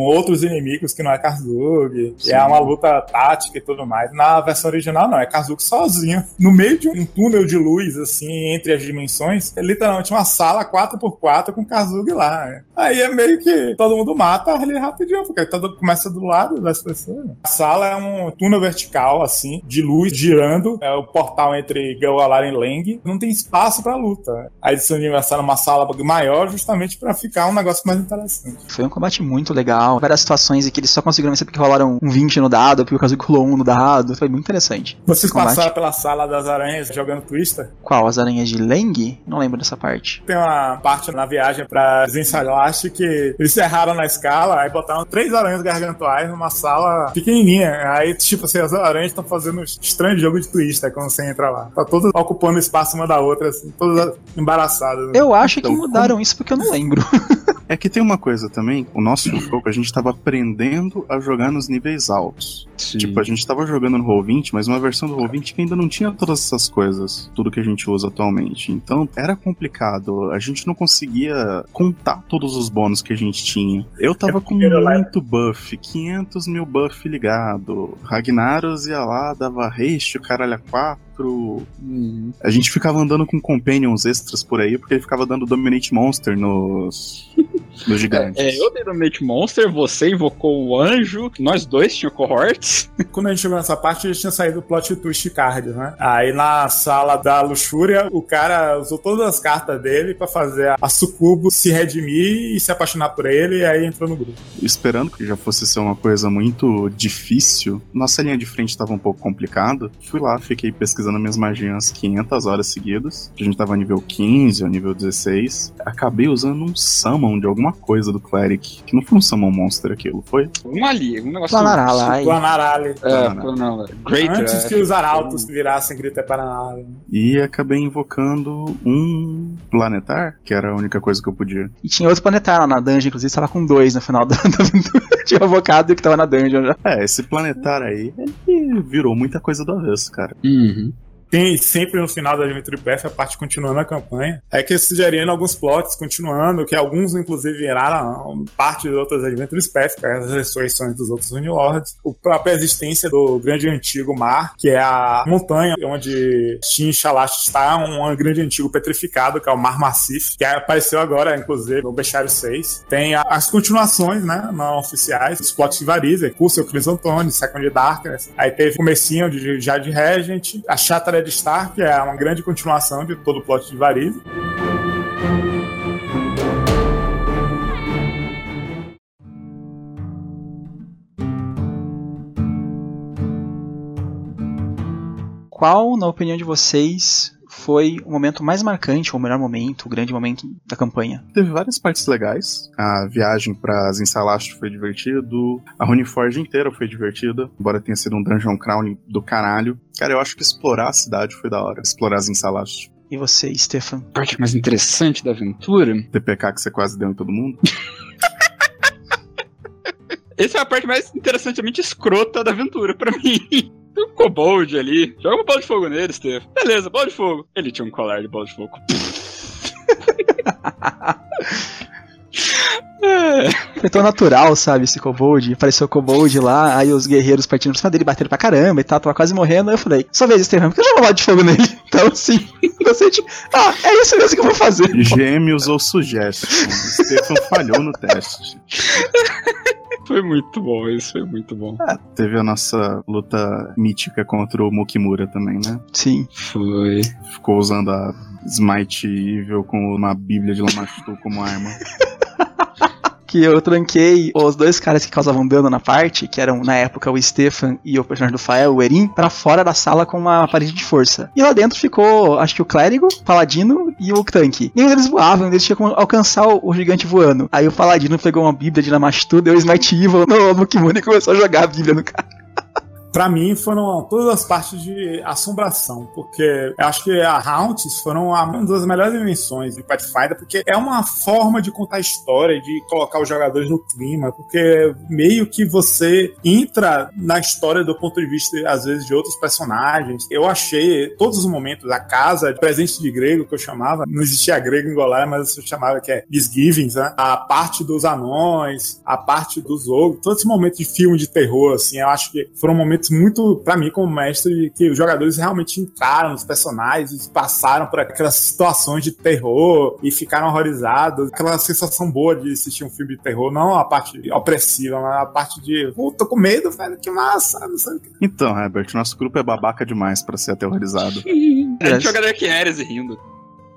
outros inimigos que não é. E é uma luta tática e tudo mais. Na versão original, não. É Kazuki sozinho. No meio de um túnel de luz, assim, entre as dimensões. É literalmente uma sala 4x4 com Kazuki lá. né? Aí é meio que todo mundo mata ali rapidinho, porque todo começa do lado das pessoas. A sala é um túnel vertical, assim, de luz girando. É o portal entre Gawalar e Leng. Não tem espaço pra luta. A edição de aniversário é uma sala maior, justamente pra ficar um negócio mais interessante. Foi um combate muito legal. Várias situações em que eles só conseguiram vencer porque rolaram um 20 no dado, porque o Kazuki rolou um no dado. Foi muito interessante. Vocês Esse combate. passaram pela sala das aranhas jogando Twister? Qual? As aranhas de Leng? Não lembro dessa parte. Tem uma parte na viagem pra Zinsalast que eles erraram na escala, aí botaram três aranhas gargantuais numa sala pequenininha. Aí, tipo assim, as aranhas estão fazendo um estranho jogo de Twister quando você entra lá. Tá todas ocupando espaço uma da outra, assim, todas embaraçadas. Eu acho Então, que mudaram isso porque eu não lembro. É que tem uma coisa também, o nosso jogo, a gente tava aprendendo a jogar nos níveis altos. Sim. Tipo, a gente tava jogando no Roll20 Roll20, mas uma versão do Roll20 que ainda não tinha todas essas coisas, tudo que a gente usa atualmente. Então era complicado, a gente não conseguia contar todos os bônus que a gente tinha. Eu tava com era muito buff, 500 mil buff ligado. Ragnaros ia lá, dava haste, o caralho a 4. A gente ficava andando com companions extras por aí, porque ele ficava dando Dominate Monster nos, nos gigantes. É, eu dei Dominate Monster, você invocou o anjo, nós dois tínhamos cohorts. Quando a gente chegou nessa parte, já tinha saído o plot twist card, né? Aí na sala da luxúria, o cara usou todas as cartas dele pra fazer a Sucubo se redimir e se apaixonar por ele, e aí entrou no grupo. Esperando que já fosse ser uma coisa muito difícil, nossa linha de frente estava um pouco complicada. Fui lá, fiquei pesquisando minhas magias 500 horas seguidas. A gente tava nível 15 ou nível 16. Acabei usando um summon de alguma coisa do Cleric, que não foi um summon monster aquilo, foi? Um ali, um negócio. Planarala, ai. Planarale. É, Greater. Antes é. que os arautos virassem Grita Paranale. E acabei invocando um planetar, que era a única coisa que eu podia. E tinha outro planetário lá na dungeon, inclusive tava com dois no final da, da aventura. Tinha um avocado que tava na dungeon já. É, esse planetar aí, ele virou muita coisa do avesso, cara. Uhum. Tem sempre no final da Adventure Path a parte continuando a campanha. É que sugerindo alguns plots continuando, que alguns inclusive viraram parte de outras Adventure Path, que é as ressurreições dos outros Unilords. A própria existência do grande antigo mar, que é a montanha onde Shin Shalash está, um grande antigo petrificado, que é o Mar Massif, que apareceu agora, inclusive, no Bestiário 6. Tem as continuações, né, não oficiais, os plots de Varize, Curso, Crisantone, Second Darkness. Aí teve o comecinho de Jade Regent, a Shattered Star, que é uma grande continuação de todo o plot de Varize. Qual, na opinião de vocês, foi o momento mais marcante, ou o melhor momento, o grande momento da campanha? Teve várias partes legais. A viagem pra Zinsalast foi divertido. A Runeforge inteira foi divertida. Embora tenha sido um dungeon crown do caralho. Cara, eu acho que explorar a cidade foi da hora. Explorar Zinsalast. E você, Stefan? A parte mais interessante da aventura. TPK que você quase deu em todo mundo. Essa é a parte mais interessantemente escrota da aventura pra mim. Tem um kobold ali. Joga uma bola de fogo nele, Stefan. Beleza, bola de fogo. Ele tinha um colar de bola de fogo. É. Foi tão natural, sabe, esse kobold. Apareceu o kobold lá, aí os guerreiros partindo pra cima dele, bateram pra caramba e tal, tava quase morrendo. Aí eu falei, só vez, Stefan, por que eu jogo bola de fogo nele? Então, assim, você tipo, ah, é isso mesmo que eu vou fazer. Gêmeos ou Suggestion. Stefan falhou no teste. Foi muito bom, isso foi muito bom. Teve a nossa luta mítica contra o Mokimura também, né? Sim. Foi. Ficou usando a Smite Evil com uma bíblia de Lamashtu como arma. Que eu tranquei os dois caras que causavam dano na parte, que eram na época o Stefan e o personagem do Fael, o Erin, pra fora da sala com uma parede de força. E lá dentro ficou, acho que o clérigo, o paladino e o tanque. Nenhum deles voavam, eles tinham como alcançar o, gigante voando. Aí o paladino pegou uma bíblia de Lamashtu, deu Smite Evil no, no e começou a jogar a bíblia no cara. Pra mim, foram todas as partes de assombração, porque eu acho que a Haunts foram uma das melhores invenções de Pathfinder, porque é uma forma de contar história, de colocar os jogadores no clima, porque meio que você entra na história do ponto de vista, às vezes, de outros personagens. Eu achei todos os momentos, a casa, presente de grego, que eu chamava, não existia grego em Golar, mas eu chamava que é Misgivings, né? A parte dos anões, a parte dos ogros, todos esses momentos de filme de terror, assim, eu acho que foram momentos muito, pra mim, como mestre, que os jogadores realmente entraram nos personagens, passaram por aquelas situações de terror e ficaram horrorizados. Aquela sensação boa de assistir um filme de terror, não a parte opressiva, mas a parte de, pô, tô com medo, velho, que massa, não sei o que. Então, Herbert, nosso grupo é babaca demais pra ser aterrorizado. A gente joga Dark Ares e rindo.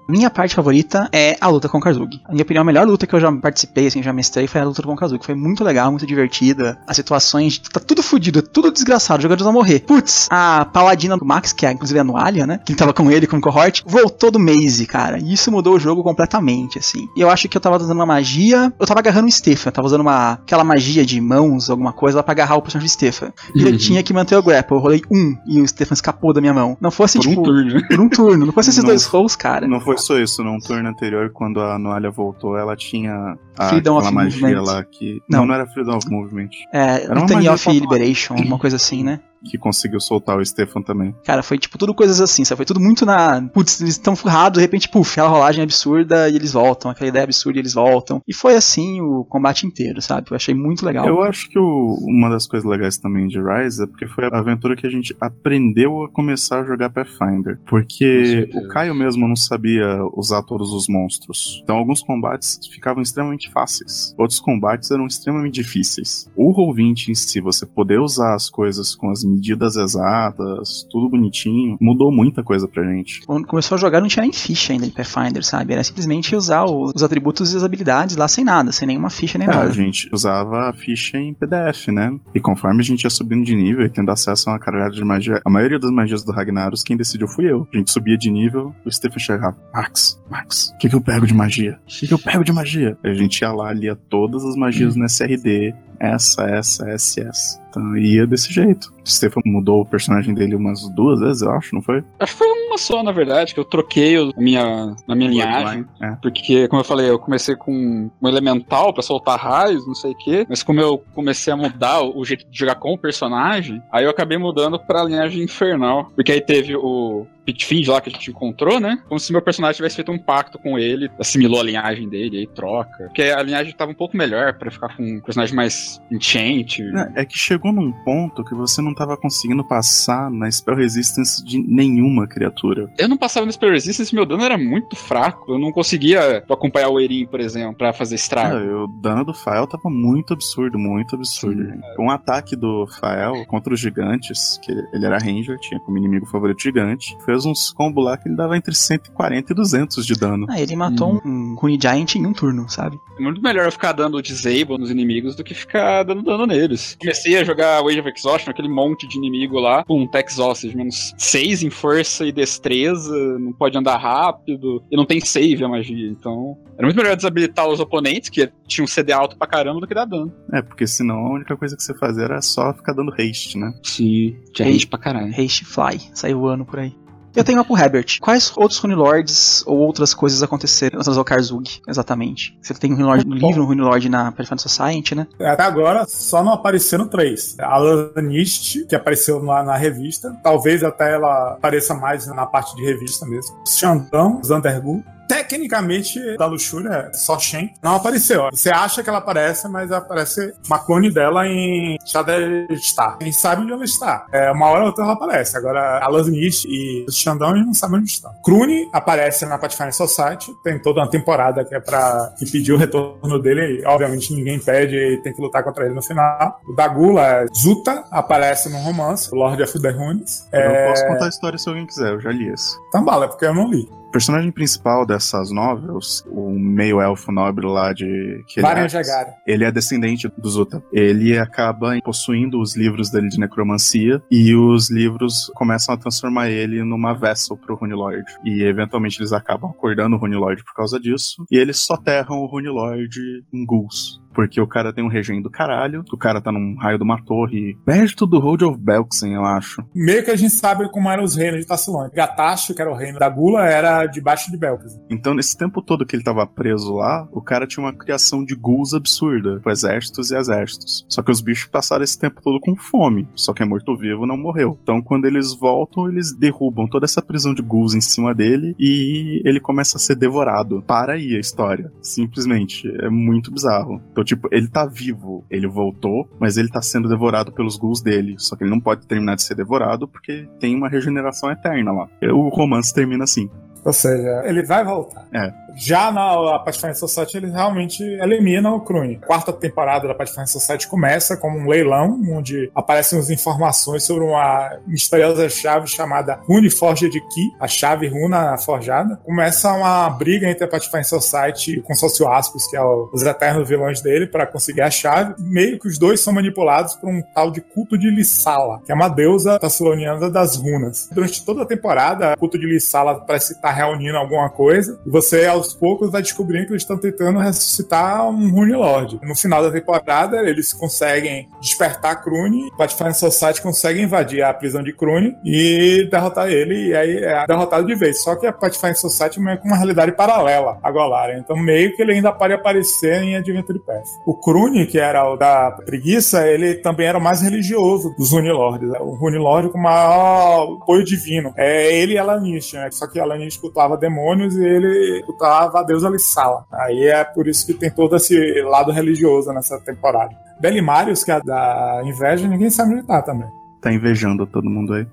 Minha parte favorita é a luta com o Kazuki. A minha opinião, a melhor luta que eu já participei, assim, já mestrei, foi a luta com o Kazuki. Foi muito legal, muito divertida. As situações, tá tudo fodido, tudo desgraçado, os jogadores vão morrer. Putz, a paladina do Max, que é inclusive a Noalia, né? Que tava com ele, com o cohort, voltou do Maze, cara. E isso mudou o jogo completamente, assim. E eu acho que eu tava usando uma magia. Eu tava agarrando o Stefan, eu tava usando uma, aquela magia de mãos, alguma coisa, lá pra agarrar o personagem do Stefan. E eu Uhum. tinha que manter o grapple. Eu rolei um e o Stefan escapou da minha mão. Não fosse, Por tipo, um turno. por um turno. Não fosse esses Não. dois rolls, cara. Não foi só isso, num turno anterior, quando a Noalia voltou, ela tinha a, Freedom aquela magia Movement. lá que. Não. Não, não era Freedom of Movement. É, Era uma Litany of Liberation, uma coisa assim, né? Que conseguiu soltar o Stefan também. Cara, foi tipo tudo coisas assim, sabe? Foi tudo muito na. Putz, eles estão furrados, de repente, puf, aquela rolagem absurda e eles voltam, aquela ideia absurda e eles voltam. E foi assim o combate inteiro, sabe? Eu achei muito legal. Eu acho que o- uma das coisas legais também de Rise é porque foi a aventura que a gente aprendeu a começar a jogar Pathfinder. Porque o Caio mesmo não sabia usar todos os monstros. Então alguns combates ficavam extremamente fáceis. Outros combates eram extremamente difíceis. O Roll20 em si, você poder usar as coisas com as medidas exatas, tudo bonitinho, mudou muita coisa pra gente. Quando começou a jogar, não tinha nem ficha ainda de Pathfinder, sabe? Era simplesmente usar os atributos e as habilidades lá sem nada, sem nenhuma ficha nem É, a nada. gente usava a ficha em PDF, né? E conforme a gente ia subindo de nível e tendo acesso a uma caralhada de magia, a maioria das magias do Ragnaros, quem decidiu fui eu. A gente subia de nível, o Stephen chegava, Max, Max, o que, que eu pego de magia? O que, que eu pego de magia? A gente ia lá, lia todas as magias no SRD, essa, essa, essa, essa. Então ia desse jeito. O Stefan mudou o personagem dele umas duas vezes, eu acho, não foi? Acho que foi uma só, na verdade, que eu troquei a minha, na minha linhagem. É. Porque, como eu falei, eu comecei com um elemental pra soltar raios, não sei o quê. Mas como eu comecei a mudar o, o jeito de jogar com o personagem, aí eu acabei mudando pra linhagem infernal. Porque aí teve o Pitfind lá que a gente encontrou, né? Como se meu personagem tivesse feito um pacto com ele, assimilou a linhagem dele, aí troca. Porque a linhagem tava um pouco melhor pra ficar com um personagem mais enchant. É, é que chegou num ponto que você não tava conseguindo passar na spell resistance de nenhuma criatura. Eu não passava no Spell Resistance, meu dano era muito fraco. Eu não conseguia acompanhar o Erin, por exemplo, pra fazer estrago. O dano do Fael tava muito absurdo, muito absurdo. Sim. gente. Um ataque do Fael contra os gigantes, que ele era Ranger, tinha como inimigo favorito gigante, fez uns combos lá que ele dava entre 140 e 200 de dano. Ah, ele matou um, um Rune Giant em um turno, sabe? É muito melhor eu ficar dando disable nos inimigos do que ficar dando dano neles. Comecei a jogar Wave of Exhaustion, aquele monte de inimigo lá, com um Exhausted, menos 6 em força e destreza, não pode andar rápido, e não tem save a magia, então... Era muito melhor desabilitar os oponentes, que tinham um CD alto pra caramba, do que dar dano. É, porque senão a única coisa que você fazia era só ficar dando haste, né? Sim, tinha gente pra caralho. Haste Fly, saiu voando por aí. Eu tenho uma pro Herbert. Quais outros Rune Lords ou outras coisas aconteceram no Karzug, exatamente? Você tem um Rune Lord no livro, um Rune Lord na Pathfinder Society, né? Até agora só não apareceram três. A Lanist, que apareceu lá na revista. Talvez até ela apareça mais na parte de revista mesmo. Xandão, Zandergu. Tecnicamente, da Luxúria, é só Shen. Não apareceu. Você acha que ela aparece, mas aparece uma clone dela em Shadowstar. Quem sabe onde ela está. É, uma hora ou outra ela aparece. Agora, a Lanist e o Xandão, não sabe onde estão. Krune aparece na Pathfinder Society. Tem toda uma temporada que é pra impedir o retorno dele. E, obviamente, ninguém pede e tem que lutar contra ele no final. O Dagula, Zuta, aparece no romance, Lord of the Runes. Eu É... posso contar a história se alguém quiser, eu já li esse. Então, bala, porque eu não li. O personagem principal dessas novels, o meio elfo nobre lá de. Varian é, Jagara. ele é descendente do Zuta. Ele acaba possuindo os livros dele de necromancia e os livros começam a transformar ele numa vessel pro Rune Lord. E eventualmente eles acabam acordando o Rune Lord por causa disso. E eles soterram o Rune Lord em ghouls. Porque o cara tem um regime do caralho, o cara tá num raio de uma torre perto do Road of Belkzen, eu acho. Meio que a gente sabe como eram os reinos de Tassilon. Gatashi, que era o reino da Gula, era debaixo de Belkis. Então, nesse tempo todo que ele tava preso lá, o cara tinha uma criação de ghouls absurda, com exércitos e exércitos. Só que os bichos passaram esse tempo todo com fome, só que é morto-vivo não morreu. Então, quando eles voltam, eles derrubam toda essa prisão de ghouls em cima dele e ele começa a ser devorado. Para aí a história, simplesmente. É muito bizarro. Então, tipo, ele tá vivo, ele voltou, mas ele tá sendo devorado pelos ghouls dele. Só que ele não pode terminar de ser devorado porque tem uma regeneração eterna lá. O romance termina assim. Ou seja, ele vai voltar. É. Já na Pathfinder Society, eles realmente eliminam o Krune. A quarta temporada da Pathfinder Society começa com um leilão, onde aparecem as informações sobre uma misteriosa chave chamada Rune Forged Key, a chave runa forjada. Começa uma briga entre a Pathfinder Society e o consórcio Aspis, que é os eternos vilões dele, para conseguir a chave. Meio que os dois são manipulados por um tal de culto de Lissala, que é uma deusa tassiloniana das runas. Durante toda a temporada, o culto de Lissala parece estar reunindo alguma coisa, e você, aos aos poucos vai descobrindo que eles estão tentando ressuscitar um Rune Lord. No final da temporada, eles conseguem despertar Krune, o Pathfinder Society consegue invadir a prisão de Krune e derrotar ele, e aí é derrotado de vez. Só que a Pathfinder Society é com uma realidade paralela a Golarion, então meio que ele ainda pode aparecer em Adventure Path. O Krune, que era o da preguiça, ele também era o mais religioso dos Rune né? O Rune Lord com maior apoio divino. É ele e Alanish, né? Só que Alanish cultuava demônios e ele cultuava a deusa Lissala. Aí é por isso que tem todo esse lado religioso nessa temporada. Belimarius, que é da inveja, ninguém sabe onde tá também. Tá invejando todo mundo aí.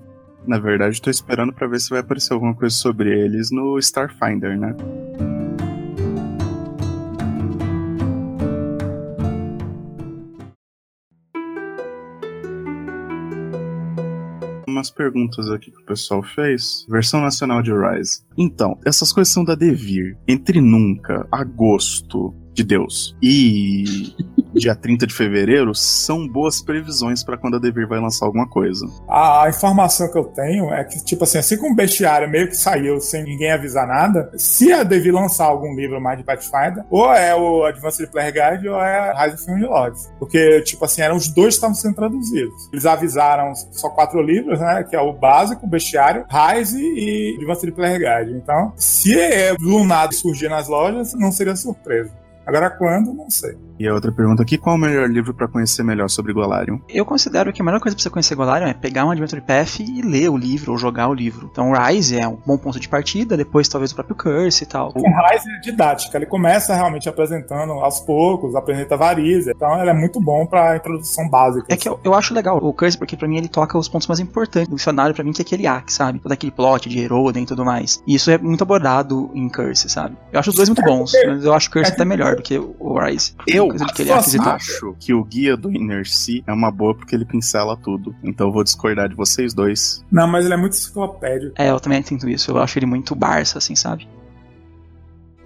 Na verdade, tô esperando pra ver se vai aparecer alguma coisa sobre eles no Starfinder, né? Umas perguntas aqui que o pessoal fez. Versão nacional de Rise. Então, essas coisas são da Devir. Entre nunca, agosto de Deus e dia 30 de fevereiro são boas previsões pra quando a Devir vai lançar alguma coisa. A, informação que eu tenho é que, tipo assim, assim como o Bestiário meio que saiu sem ninguém avisar nada, se a Devi lançar algum livro mais de Pathfinder, ou é o Advanced Player Guide ou é Rise of New Lords. Porque, tipo assim, eram os dois que estavam sendo traduzidos. Eles avisaram só quatro livros, né? Que é o básico, o Bestiário, Rise e Advanced Player Guide. Então, se é do nada surgir nas lojas, não seria surpresa. Agora, quando, não sei. E a outra pergunta aqui, qual o melhor livro pra conhecer melhor sobre Golarion? Eu considero que a melhor coisa pra você conhecer Golarion é pegar um Adventure Path e ler o livro, ou jogar o livro. Então Rise é um bom ponto de partida, depois talvez o próprio Curse e tal. O Rise é didática, ele começa realmente apresentando aos poucos, apresenta varizes, então ele é muito bom pra introdução básica. É que eu, eu acho legal o Curse, porque pra mim ele toca os pontos mais importantes do cenário, pra mim, que é aquele arc, sabe? Todo aquele plot de Heroden e tudo mais. E isso é muito abordado em Curse, sabe? Eu acho os dois muito bons, mas eu acho Curse até melhor do que o Rise. Eu acho que o guia do Inner Sea é uma boa porque ele pincela tudo. Então eu vou discordar de vocês dois. Não, mas ele é muito enciclopédico. É, eu também sinto isso. Eu acho ele muito Barça, assim, sabe?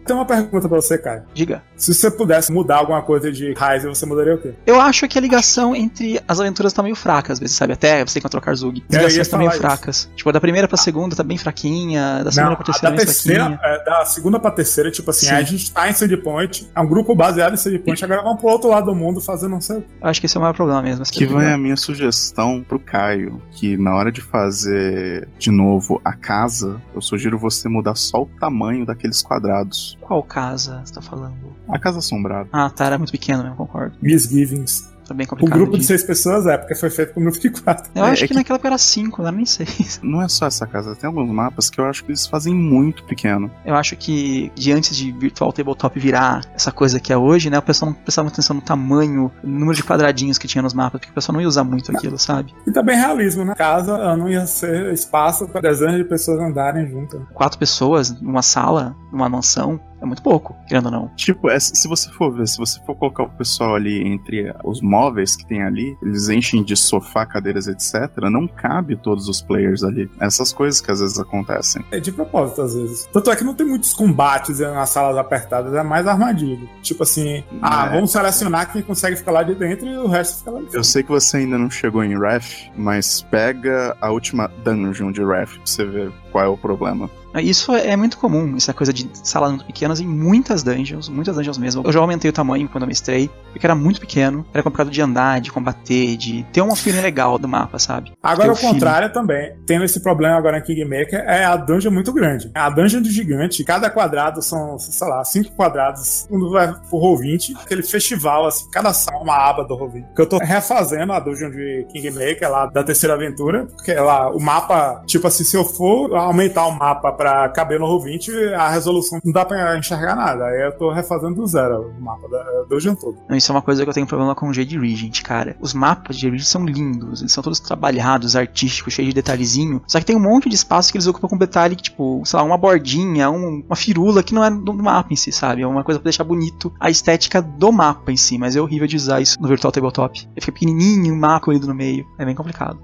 Tem uma pergunta pra você, Caio. Diga. Se você pudesse mudar alguma coisa de Rise, você mudaria o quê? Eu acho que a ligação entre as aventuras tá meio fraca, às vezes, sabe? Até você encontrou Karzug. As ligações estão meio isso. fracas. Tipo, da primeira pra segunda tá bem fraquinha, da segunda Não, pra a terceira da bem terceira, fraquinha. é, da segunda pra terceira, tipo assim, Sim. a gente tá em Sandpoint, é um grupo baseado em Sandpoint, agora vamos pro outro lado do mundo fazendo não sei o acho que esse é o maior problema mesmo. Que vai a minha sugestão pro Caio, que na hora de fazer de novo a casa, eu sugiro você mudar só o tamanho daqueles quadrados. Qual casa você tá falando? A casa assombrada. Ah, tá, era muito pequeno mesmo, concordo. Misgivings. Tá bem O complicado. grupo de de- seis pessoas é, porque foi feito com um grupo de quatro. Eu É, acho é que, que- naquela época era cinco, não era nem seis. Não é só essa casa, tem alguns mapas que eu acho que eles fazem muito pequeno. Eu acho que de antes de Virtual Tabletop virar essa coisa que é hoje, né? O pessoal não prestava atenção no tamanho, no número de quadradinhos que tinha nos mapas, porque o pessoal não ia usar muito aquilo, sabe? E também realismo, né? Casa não ia ser espaço para dezenas de pessoas andarem juntas. Quatro pessoas numa sala, numa mansão, é muito pouco, querendo ou não. Tipo, é, se você for ver, se você for colocar o pessoal ali entre os móveis que tem ali, eles enchem de sofá, cadeiras, etc. Não cabe todos os players ali. Essas coisas que às vezes acontecem. É de propósito, às vezes. Tanto é que não tem muitos combates nas salas apertadas, é mais armadilha. Tipo assim, ah, É. vamos selecionar quem consegue ficar lá de dentro e o resto fica lá de Eu sei que você ainda não chegou em Wrath, mas pega a última dungeon de Wrath pra você ver qual é o problema. Isso é muito comum, essa coisa de salas muito pequenas em muitas dungeons, muitas dungeons mesmo. Eu já aumentei o tamanho quando eu mestrei, porque era muito pequeno, era complicado de andar, de combater, de ter uma feeling legal do mapa, sabe? Agora, o contrário também. Tendo esse problema agora em Kingmaker, é a dungeon muito grande. A dungeon do gigante, cada quadrado são, sei lá, cinco quadrados. Quando vai pro Roll20, aquele festival, assim, cada sala é uma aba do Roll20. Que eu tô refazendo a dungeon de Kingmaker lá da terceira aventura, porque lá o mapa, tipo assim, se eu for aumentar o mapa pra caber no Roll20, a resolução não dá pra enxergar nada. Aí eu tô refazendo do zero o mapa da dungeon todo. Não, Isso é uma coisa que eu tenho problema com o Jade Regent, cara. Os mapas de Jade Regent são lindos, eles são todos trabalhados, artísticos, cheios de detalhezinho. Só que tem um monte de espaço que eles ocupam com detalhe, tipo, sei lá, uma bordinha, um- uma firula que não é do do mapa em si, sabe? É uma coisa pra deixar bonito a estética do mapa em si, mas é horrível de usar isso no Virtual Tabletop. Ele fica pequenininho, um mapa no meio. É bem complicado.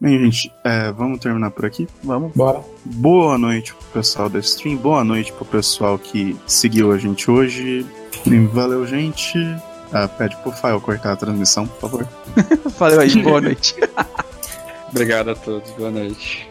Bem, gente, é, vamos terminar por aqui. Vamos. Bora. Boa noite pro pessoal da stream, boa noite pro pessoal que seguiu a gente hoje. Valeu, gente. Ah, pede pro Fael cortar a transmissão, por favor. Valeu aí, boa noite. Obrigado a todos, boa noite.